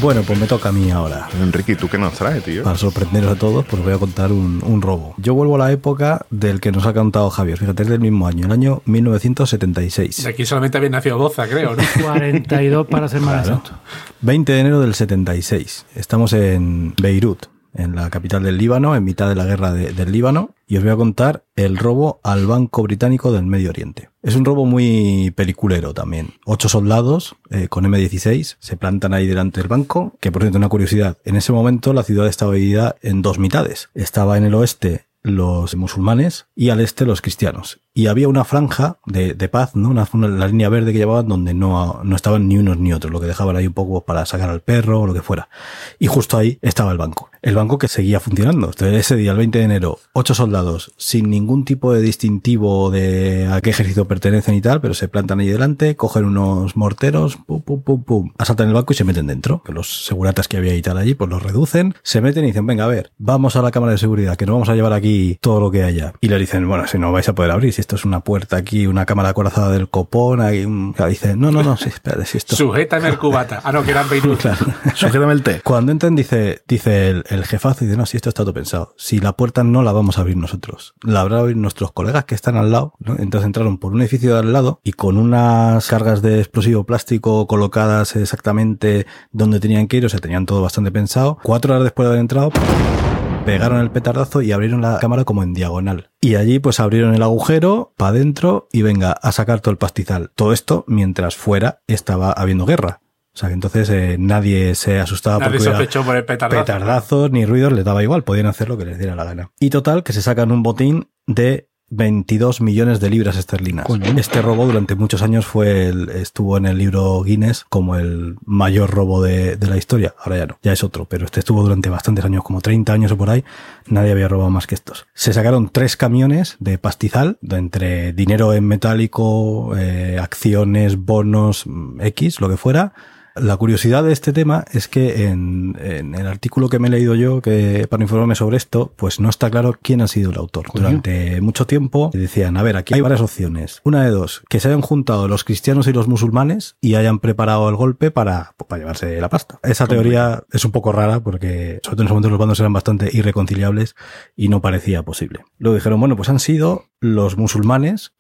Bueno, pues me toca a mí ahora. Enrique, ¿tú qué nos traes, tío? Para sorprenderos a todos, pues voy a contar un, un robo. Yo vuelvo a la época del que nos ha contado Javier. Fíjate, es del mismo año, el año 1976. De aquí solamente había nacido Boza, creo, ¿no? *laughs* 42 para ser más Claro. exacto. 20 de enero del 76. Estamos en Beirut, en la capital del Líbano, en mitad de la guerra de- del Líbano, y os voy a contar el robo al Banco Británico del Medio Oriente. Es un robo muy peliculero también. Ocho soldados eh, con M16 se plantan ahí delante del banco, que por cierto, una curiosidad, en ese momento la ciudad estaba dividida en dos mitades. Estaba en el oeste los musulmanes y al este los cristianos. Y había una franja de, de paz, ¿no? Una, la línea verde que llevaban donde no, no estaban ni unos ni otros, lo que dejaban ahí un poco para sacar al perro o lo que fuera. Y justo ahí estaba el banco. El banco que seguía funcionando. Entonces, ese día, el 20 de enero, ocho soldados, sin ningún tipo de distintivo de a qué ejército pertenecen y tal, pero se plantan ahí delante, cogen unos morteros, pum, pum, pum, pum, asaltan el banco y se meten dentro. Que los seguratas que había y tal allí, pues los reducen, se meten y dicen, venga, a ver, vamos a la cámara de seguridad, que nos vamos a llevar aquí todo lo que haya. Y le dicen, bueno, si no vais a poder abrir, si esto es una puerta aquí, una cámara acorazada del copón, hay un... Claro, dice, no, no, no, sí, espérate, si esto... Sujétame el cubata. Ah, no, que eran 20 *laughs* Claro. Sujétame el té. Cuando entran, dice, dice el, el jefazo, dice, no, si esto está todo pensado. Si la puerta no la vamos a abrir nosotros, la habrá abrir nuestros colegas que están al lado. ¿no? Entonces entraron por un edificio de al lado y con unas cargas de explosivo plástico colocadas exactamente donde tenían que ir, o sea, tenían todo bastante pensado. Cuatro horas después de haber entrado, pegaron el petardazo y abrieron la cámara como en diagonal. Y allí pues abrieron el agujero para adentro y venga a sacar todo el pastizal. Todo esto mientras fuera estaba habiendo guerra. O sea que entonces eh, nadie se asustaba Nadie porque sospechó por el petardazo. petardazos ni ruidos, les daba igual, podían hacer lo que les diera la gana. Y total, que se sacan un botín de 22 millones de libras esterlinas. Este robo durante muchos años fue el- estuvo en el libro Guinness como el mayor robo de, de la historia. Ahora ya no, ya es otro, pero este estuvo durante bastantes años, como 30 años o por ahí. Nadie había robado más que estos. Se sacaron tres camiones de pastizal, de entre dinero en metálico, eh, acciones, bonos, mm, X, lo que fuera. La curiosidad de este tema es que en, en el artículo que me he leído yo que para informarme sobre esto, pues no está claro quién ha sido el autor. Durante mucho tiempo decían, a ver, aquí hay varias opciones. Una de dos, que se hayan juntado los cristianos y los musulmanes y hayan preparado el golpe para, para llevarse la pasta. Esa teoría es un poco rara porque sobre todo en ese momento los bandos eran bastante irreconciliables y no parecía posible. Luego dijeron, bueno, pues han sido los musulmanes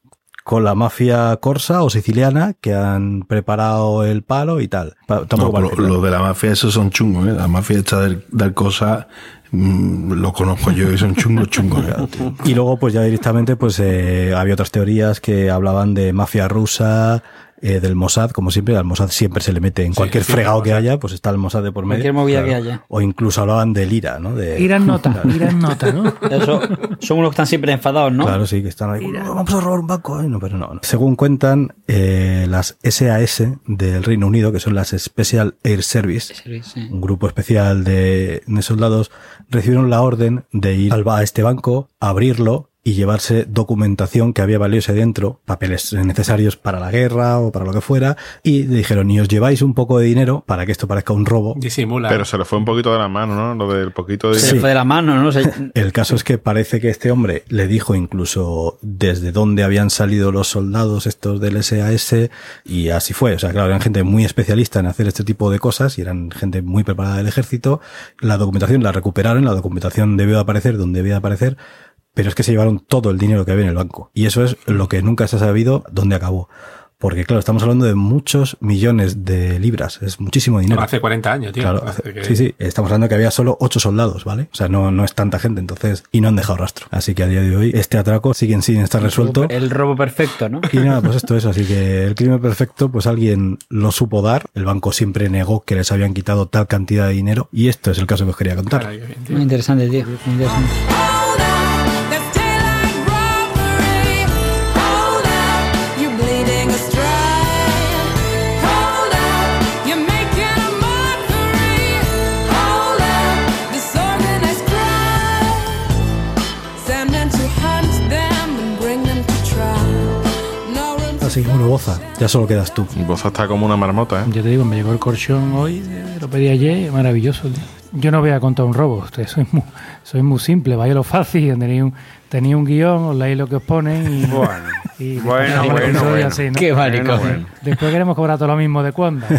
con la mafia corsa o siciliana que han preparado el palo y tal. No, Tampoco lo, lo de la mafia, esos son chungos, ¿eh? La mafia esta del, del cosa, mm, lo conozco yo y son chungos, chungos. ¿eh? *laughs* Y luego, pues ya directamente, pues eh, había otras teorías que hablaban de mafia rusa, eh, del Mossad, como siempre, al Mossad siempre se le mete en cualquier fregado que haya, pues está el Mossad de por medio. Cualquier movida que haya. O incluso hablaban del IRA, ¿no? De, Irán *laughs* nota, Irán nota, ¿no? Eso, son unos que están siempre enfadados, ¿no? Claro, sí, que están ahí. "No, vamos a robar un banco. Ay, no, pero no, no. Según cuentan, eh, las SAS del Reino Unido, que son las Special Air Service, sí. un grupo especial de, de soldados, recibieron la orden de ir al, a este banco, abrirlo y llevarse documentación que había valiosa dentro, papeles necesarios para la guerra o para lo que fuera, y dijeron, y os lleváis un poco de dinero para que esto parezca un robo. Disimula. Pero se le fue un poquito de la mano, ¿no? Lo del poquito de... Se Sí. le fue de la mano, ¿no? Se- *laughs* El caso es que parece que este hombre le dijo incluso desde dónde habían salido los soldados estos del SAS y así fue. O sea, claro, eran gente muy especialista en hacer este tipo de cosas y eran gente muy preparada del ejército. La documentación la recuperaron, la documentación debió de aparecer donde debía de aparecer, pero es que se llevaron todo el dinero que había en el banco. Y eso es lo que nunca se ha sabido dónde acabó. Porque claro, estamos hablando de muchos millones de libras, es muchísimo dinero. Hace 40 años, tío. Claro, Hace que- sí, sí, estamos hablando que había solo ocho soldados, ¿vale? O sea, no, no es tanta gente, entonces, y no han dejado rastro. Así que a día de hoy, este atraco sigue sin estar resuelto. El robo perfecto, ¿no? Y nada, pues *laughs* esto es, así que el crimen perfecto, pues alguien lo supo dar, el banco siempre negó que les habían quitado tal cantidad de dinero, y esto es el caso que os quería contar. Bien. Muy interesante, tío. Muy interesante. Así que bueno, Boza, ya solo quedas tú. Vos está como una marmota, ¿eh? Yo te digo, me llegó el colchón hoy, eh, lo pedí ayer, maravilloso. tío. Yo no voy a contar un robo, *laughs* ustedes soy muy, soy muy simple, vaya lo fácil, tenía un, tenía un guion, os leéis lo que os ponen y... *laughs* Bueno, y bueno, y- bueno, soy bueno. así, ¿no? Qué maricón. bueno. Después queremos cobrar todo lo mismo de cuándo. *laughs*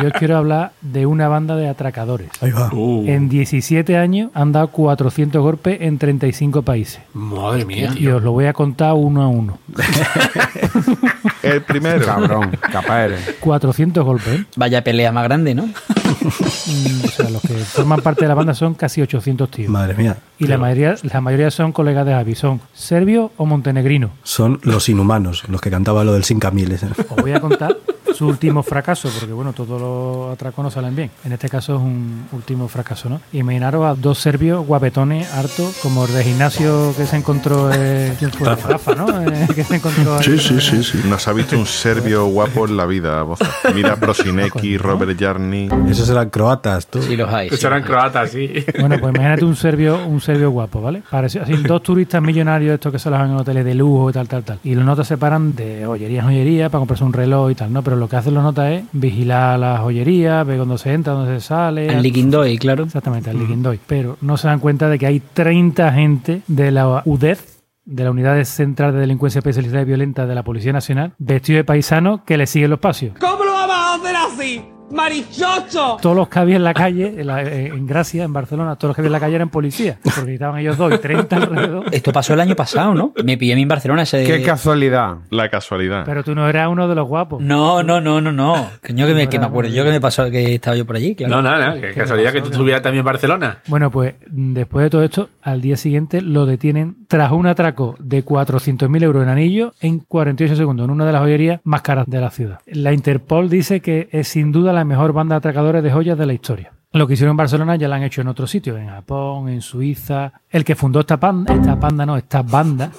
Yo quiero hablar de una banda de atracadores. Ahí va. Uh, En 17 años han dado 400 golpes en 35 países. madre mía, Y tío. os lo voy a contar uno a uno. *laughs* El primero. Cabrón, capaz eres. 400 golpes. ¿eh? Vaya pelea más grande, ¿no? Mm, O sea, los que forman parte de la banda son casi 800 tíos. Madre mía. Y la mayoría, la mayoría son colegas de Javi, son serbio o montenegrino. Son los inhumanos, los que cantaban lo del sin camiles. Os voy a contar su último fracaso, porque bueno, todos los atracos no salen bien. En este caso es un último fracaso, ¿no? Imaginaros a dos serbios guapetones, hartos, como el de gimnasio que se encontró eh, ¿quién fue? Rafa, ¿no? Eh, que se encontró Sí, ahí. sí, sí, sí. No se ha visto un serbio guapo en la vida, Boza. Mira Brosinecki, Robert Jarni. Ese es eran croatas, tú. Sí, los hay. sí, Eso eran croatas, sí. Bueno, pues imagínate un serbio, un serbio guapo, ¿vale? Parece así, dos turistas millonarios, estos que se los en hoteles de lujo y tal, tal, tal. Y los notas se paran de joyería en joyería para comprarse un reloj y tal, ¿no? Pero lo que hacen los notas es vigilar las joyerías, ver cuándo se entra, dónde se sale. El liquindoy, claro. Exactamente, al liquindoy. Pero no se dan cuenta de que hay 30 agentes de la UDEF, de la Unidad Central de Delincuencia Especializada y Violenta de la Policía Nacional, vestidos de paisanos que le siguen los pasos. ¿Cómo lo vamos a hacer así? ¡Marichocho! Todos los que había en la calle, en, la- en Gracia, en Barcelona, todos los que había en la calle eran policías, porque estaban ellos dos y 30 alrededor. Esto pasó el año pasado, ¿no? Me pillé a mí en Barcelona ese. Qué casualidad. La casualidad. Pero tú no eras uno de los guapos. No, no, no, no, no. Coño, que me, que me acuerdo yo que me pasó que estaba yo por allí, claro. No, no, no. Que casualidad que tú estuvieras también en Barcelona. Bueno, pues después de todo esto, al día siguiente lo detienen tras un atraco de 400.000 euros en anillo en 48 segundos, en una de las joyerías más caras de la ciudad. La Interpol dice que es sin duda la mejor banda de atracadores de joyas de la historia. Lo que hicieron en Barcelona ya lo han hecho en otros sitios, en Japón, en Suiza. El que fundó esta panda, esta panda no, esta banda,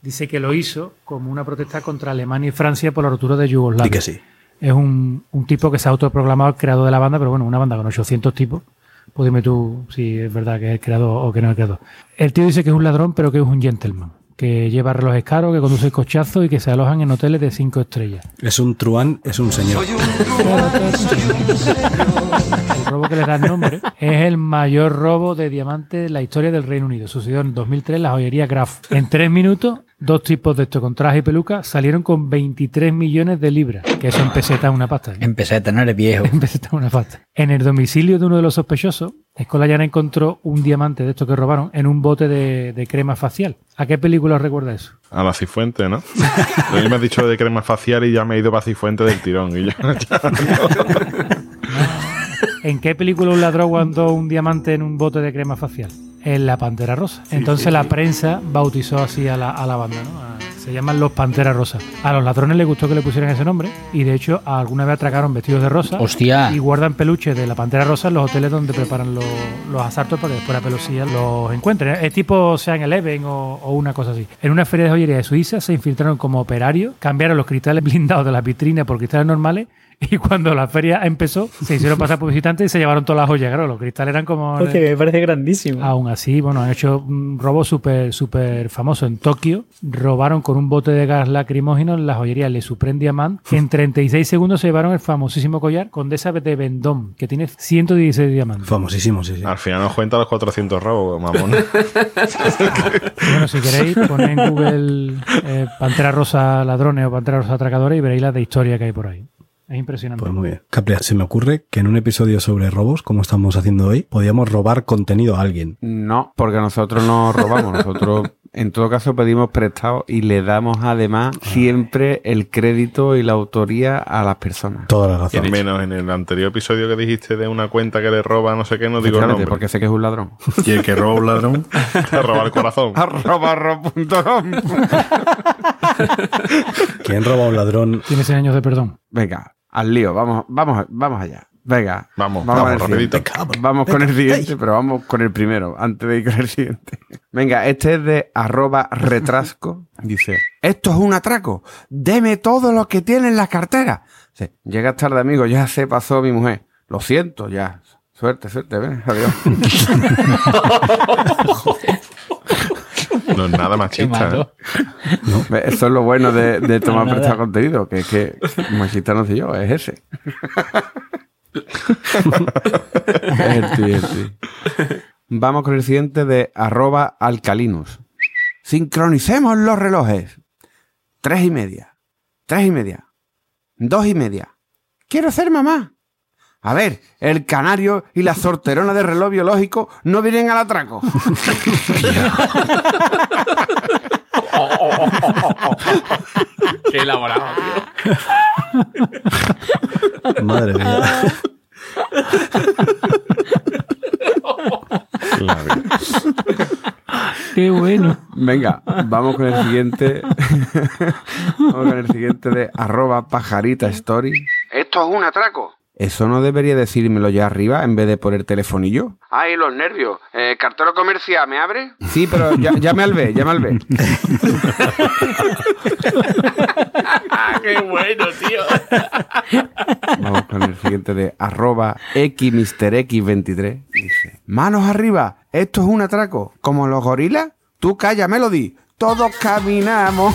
dice que lo hizo como una protesta contra Alemania y Francia por la ruptura de Yugoslavia. Di que sí. Es un, un tipo que se ha autoproclamado el creador de la banda, pero bueno, una banda con 800 tipos. Pues dime tú si es verdad que es el creador o que no es el creador. El tío dice que es un ladrón, pero que es un gentleman. Que lleva relojes caros, que conduce cochazos y que se alojan en hoteles de 5 estrellas. Es un truán, es un señor. El robo que le da el nombre es el mayor robo de diamantes de la historia del Reino Unido. Sucedió en 2003 en la joyería Graf. En tres minutos, dos tipos de esto con traje y peluca salieron con 23 millones de libras. Que eso en peseta es una pasta. ¿eh? Empecé a tener viejo. En peseta es una pasta. En el domicilio de uno de los sospechosos, Escola Llana encontró un diamante de estos que robaron en un bote de, de crema facial. ¿A qué película os recuerda eso? A la Cifuente, ¿no? A mí me has dicho de crema facial y ya me he ido para Cifuente del tirón. Y ya, ¿En qué película un ladrón guardó un diamante en un bote de crema facial? En La Pantera Rosa. Entonces la prensa bautizó así a la, a la banda, ¿no? A- se llaman los Panteras Rosa. A los ladrones les gustó que le pusieran ese nombre y de hecho alguna vez atracaron vestidos de rosa Hostia. y guardan peluches de la Pantera Rosa en los hoteles donde preparan los, los asaltos para que después la pelusilla los encuentren. Es tipo Sean Eleven o, o una cosa así. En una feria de joyería de Suiza se infiltraron como operarios, cambiaron los cristales *laughs* blindados de las vitrinas por cristales normales *laughs* y cuando la feria empezó se hicieron pasar por visitantes y se llevaron todas las joyas. Claro, los cristales eran como... Hostia, me parece grandísimo. Aún así, bueno, han hecho un robo súper súper famoso en Tokio. Robaron con un bote de gas lacrimógeno en la joyería Le Supreme Diamant. En 36 segundos se llevaron el famosísimo collar Condesa de Vendôme, que tiene 116 diamantes. Famosísimo, sí, sí. al final nos cuenta los 400 robos, mamón. *laughs* Bueno, si queréis, poned en Google eh, Pantera Rosa Ladrones o Pantera Rosa Atracadores y veréis la de historia que hay por ahí. Es impresionante. Pues muy bien. Capria, se me ocurre que en un episodio sobre robos, como estamos haciendo hoy, podíamos robar contenido a alguien. No, porque nosotros no robamos. *laughs* Nosotros, en todo caso, pedimos prestado y le damos además siempre el crédito y la autoría a las personas. Toda la razón. Menos en el anterior episodio que dijiste de una cuenta que le roba no sé qué, no digo el nombre. porque sé que es un ladrón. Y el que roba un ladrón. *laughs* Te roba el corazón. Arroba ro.com. *laughs* *laughs* ¿Quién roba a un ladrón? Tiene 100 años de perdón. Venga, al lío, vamos, vamos, vamos allá. Venga, Vamos, con vamos, el rapidito. siguiente. Vamos con el siguiente, pero vamos con el primero, antes de ir con el siguiente. Venga, este es de arroba retrasco. *laughs* Dice, esto es un atraco. Deme todo lo que tiene en las carteras. Sí, Llegas tarde, amigo, ya se pasó mi mujer. Lo siento, ya. Suerte, suerte, ven, adiós. *laughs* No es nada *laughs* machista. Ve, *laughs* Eso es lo bueno de, de tomar nada. prestado contenido, que es que machista no soy yo, es ese. *laughs* es. Vamos con el siguiente de arroba alcalinus. Sincronicemos los relojes. Tres y media. Tres y media. Dos y media. Quiero ser mamá. A ver, el canario y la sorterona de reloj biológico no vienen al atraco. Qué elaborado, tío. Madre mía. Claro. Qué bueno. Venga, vamos con el siguiente. *laughs* vamos con el siguiente de arroba pajarita story. Esto es un atraco. ¿Eso no debería decírmelo ya arriba en vez de por el telefonillo? Ay, los nervios. Eh, ¿Cartero comercial me abre? Sí, pero ya, llame al B, llame al B. *laughs* ¡Qué bueno, tío! Vamos con el siguiente de arroba xmrx23. Dice, manos arriba, esto es un atraco. ¿Como los gorilas? Tú calla, Melody. Todos caminamos.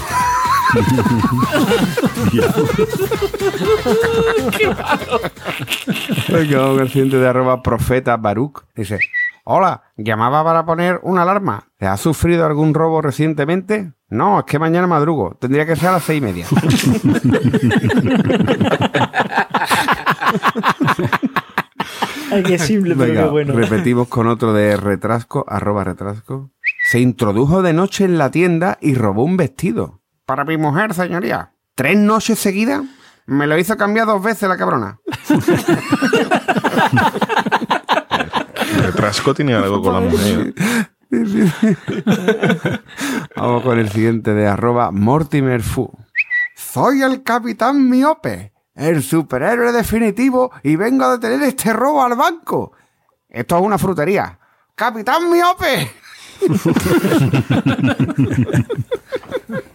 Venga, vamos con el siguiente de arroba profeta Baruch. Dice, hola, llamaba para poner una alarma. ¿Te has sufrido algún robo recientemente? No, es que mañana madrugo. Tendría que ser a las seis y media. Ay, qué simple, pero Venga, qué bueno. repetimos con otro de retrasco, arroba retrasco. Se introdujo de noche en la tienda y robó un vestido. Para mi mujer, señoría. ¿Tres noches seguidas? Me lo hizo cambiar dos veces la cabrona. *laughs* Retrasco tiene algo con la mujer. Vamos con el siguiente de arroba Mortimer Fu. Soy el capitán miope, el superhéroe definitivo y vengo a detener este robo al banco. Esto es una frutería. ¡Capitán miope! *laughs*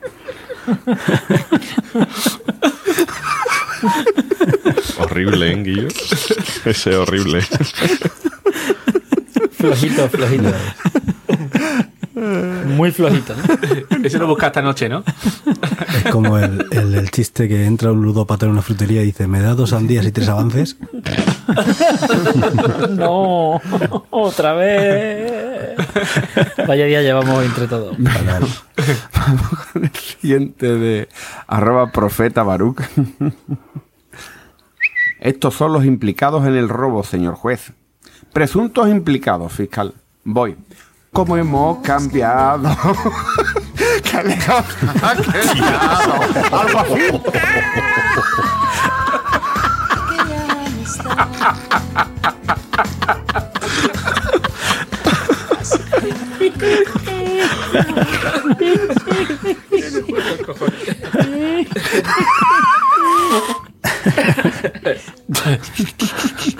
Horrible, ¿eh, Guillo? Ese es horrible. Flojito, flojito. Muy flojito, ¿no? *laughs* Ese lo busca esta noche, ¿no? Es como el, el- el chiste que entra un ludópata en una frutería y dice, ¿me da dos sandías y tres avances? *laughs* No, otra vez. Vaya día llevamos entre todos. Vamos con el siguiente de arroba profeta Baruch. Estos son los implicados en el robo, señor juez. Presuntos implicados, fiscal. Voy. ¿Cómo hemos cambiado? *laughs* ¡Qué lejos ha quedado! Algo así. *laughs* *laughs*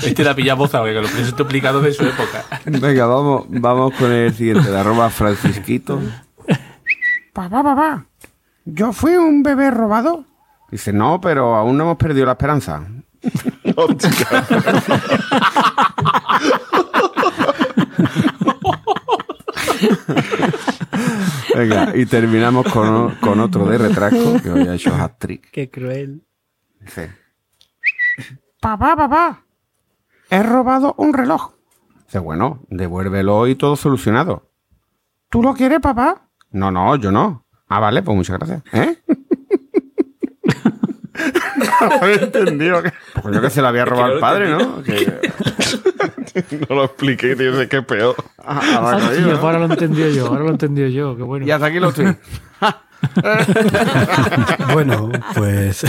Este la pilla boza, porque los presos duplicados de su época. Venga, vamos, vamos con el siguiente de arroba francisquito. Papá, papá, ¿yo fui un bebé robado? Dice, no, pero aún no hemos perdido la esperanza. Venga, y terminamos con, con otro de retrasco que hoy ha hecho hat-trick. Qué cruel. Dice, papá, papá, he robado un reloj. Dice, bueno, devuélvelo y todo solucionado. ¿Tú lo quieres, papá? No, no, yo no. Ah, vale, pues muchas gracias. ¿Eh? no *laughs* lo había entendido. Pues yo que se la había robado al lo padre, ¿no? Que- *laughs* No lo expliqué, tío, sé que es peor. Ah, ah, Ah, tío, tío, ¿no? ahora lo he entendido yo, ahora lo he entendido yo, qué bueno. Y hasta aquí lo estoy. *laughs* *laughs* Bueno, pues.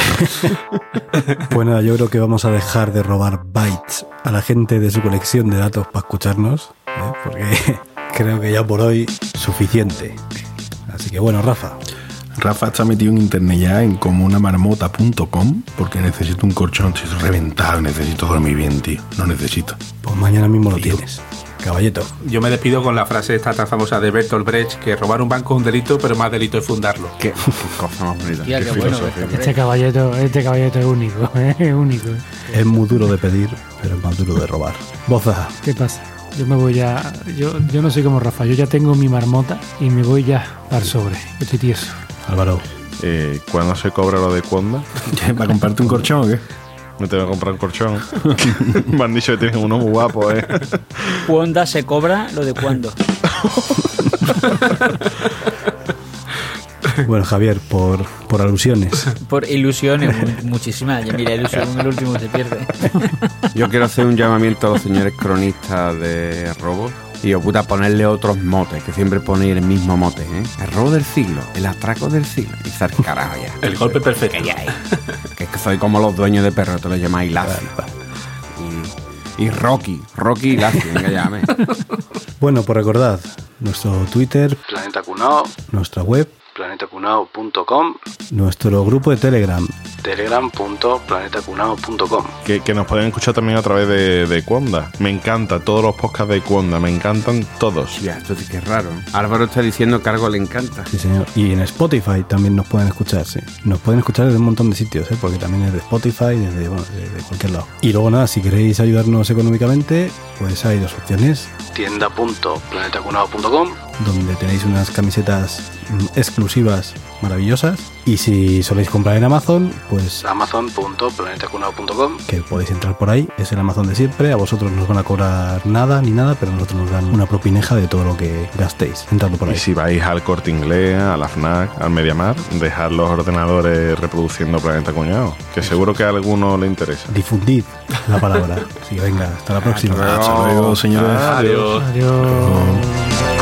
*laughs* pues nada, yo creo que vamos a dejar de robar bytes a la gente de su colección de datos para escucharnos, ¿eh? porque *laughs* creo que ya por hoy suficiente. Así que bueno, Rafa, Rafa está metido en internet ya en como una marmota.com porque necesito un colchón, estoy reventado, necesito dormir bien, tío. No necesito. pues mañana mismo lo tienes. Caballeto. Yo me despido con la frase esta tan famosa de Bertolt Brecht, que robar un banco es un delito, pero más delito es fundarlo. Qué, qué *laughs* cosa más bonita. Tía, qué bueno. Este caballero, este caballero es único, *laughs* ¿eh? es único. ¿eh? Es muy duro de pedir, pero es más duro de robar. Boza, ¿Qué pasa? Yo me voy ya, yo, yo no soy como Rafa, yo ya tengo mi marmota y me voy ya al sobre. Yo estoy tieso. Álvaro. Eh, ¿Cuándo se cobra lo de Cuonda? *laughs* ¿Para comprarte un colchón o qué? Me tengo que comprar un colchón. *laughs* Me han dicho que tienes uno muy guapo, ¿eh? ¿Cuándo se cobra lo de cuándo? *laughs* Bueno, Javier, por, por alusiones. Por ilusiones, mu- muchísimas. Ya mira, ilusión el último se pierde. *laughs* Yo quiero hacer un llamamiento a los señores cronistas de robos y, oh puta, ponerle otros motes, que siempre ponéis el mismo mote, ¿eh? El robo del siglo, el atraco del siglo. Y carajo ya. El golpe perfecto. Que es que soy como los dueños de perros, te lo llamáis Lassie. Y, y Rocky, Rocky y Lassie, venga, llame. *laughs* Bueno, pues recordad, nuestro Twitter, Planeta Cunao, nuestra web, planetacunao.com, Nuestro grupo de Telegram, telegram.planetacunao.com. Que, que nos pueden escuchar también a través de, de Cuonda. Me encanta todos los podcasts de Cuonda, me encantan todos. Ya, esto sí que es raro. Álvaro está diciendo que algo le encanta. sí señor. Y en Spotify también nos pueden escuchar, sí. Nos pueden escuchar desde un montón de sitios, ¿eh? porque también es de Spotify, desde, bueno, desde cualquier lado. Y luego nada, si queréis ayudarnos económicamente, pues hay dos opciones. tienda.planetacunao.com donde tenéis unas camisetas mm, exclusivas maravillosas. Y si soléis comprar en Amazon, pues amazon.planetacunao.com que podéis entrar por ahí, es el Amazon de siempre. A vosotros no os van a cobrar nada ni nada, pero a nosotros nos dan una propineja de todo lo que gastéis entrando por Y ahí. si vais al Corte Inglés, a la FNAC, al Mediamar, dejad los ordenadores reproduciendo Planeta Cuñado, que seguro que a alguno le interesa. Difundid la palabra. *laughs* Así que venga, hasta la próxima. Hasta luego, señores. Adiós. Adiós.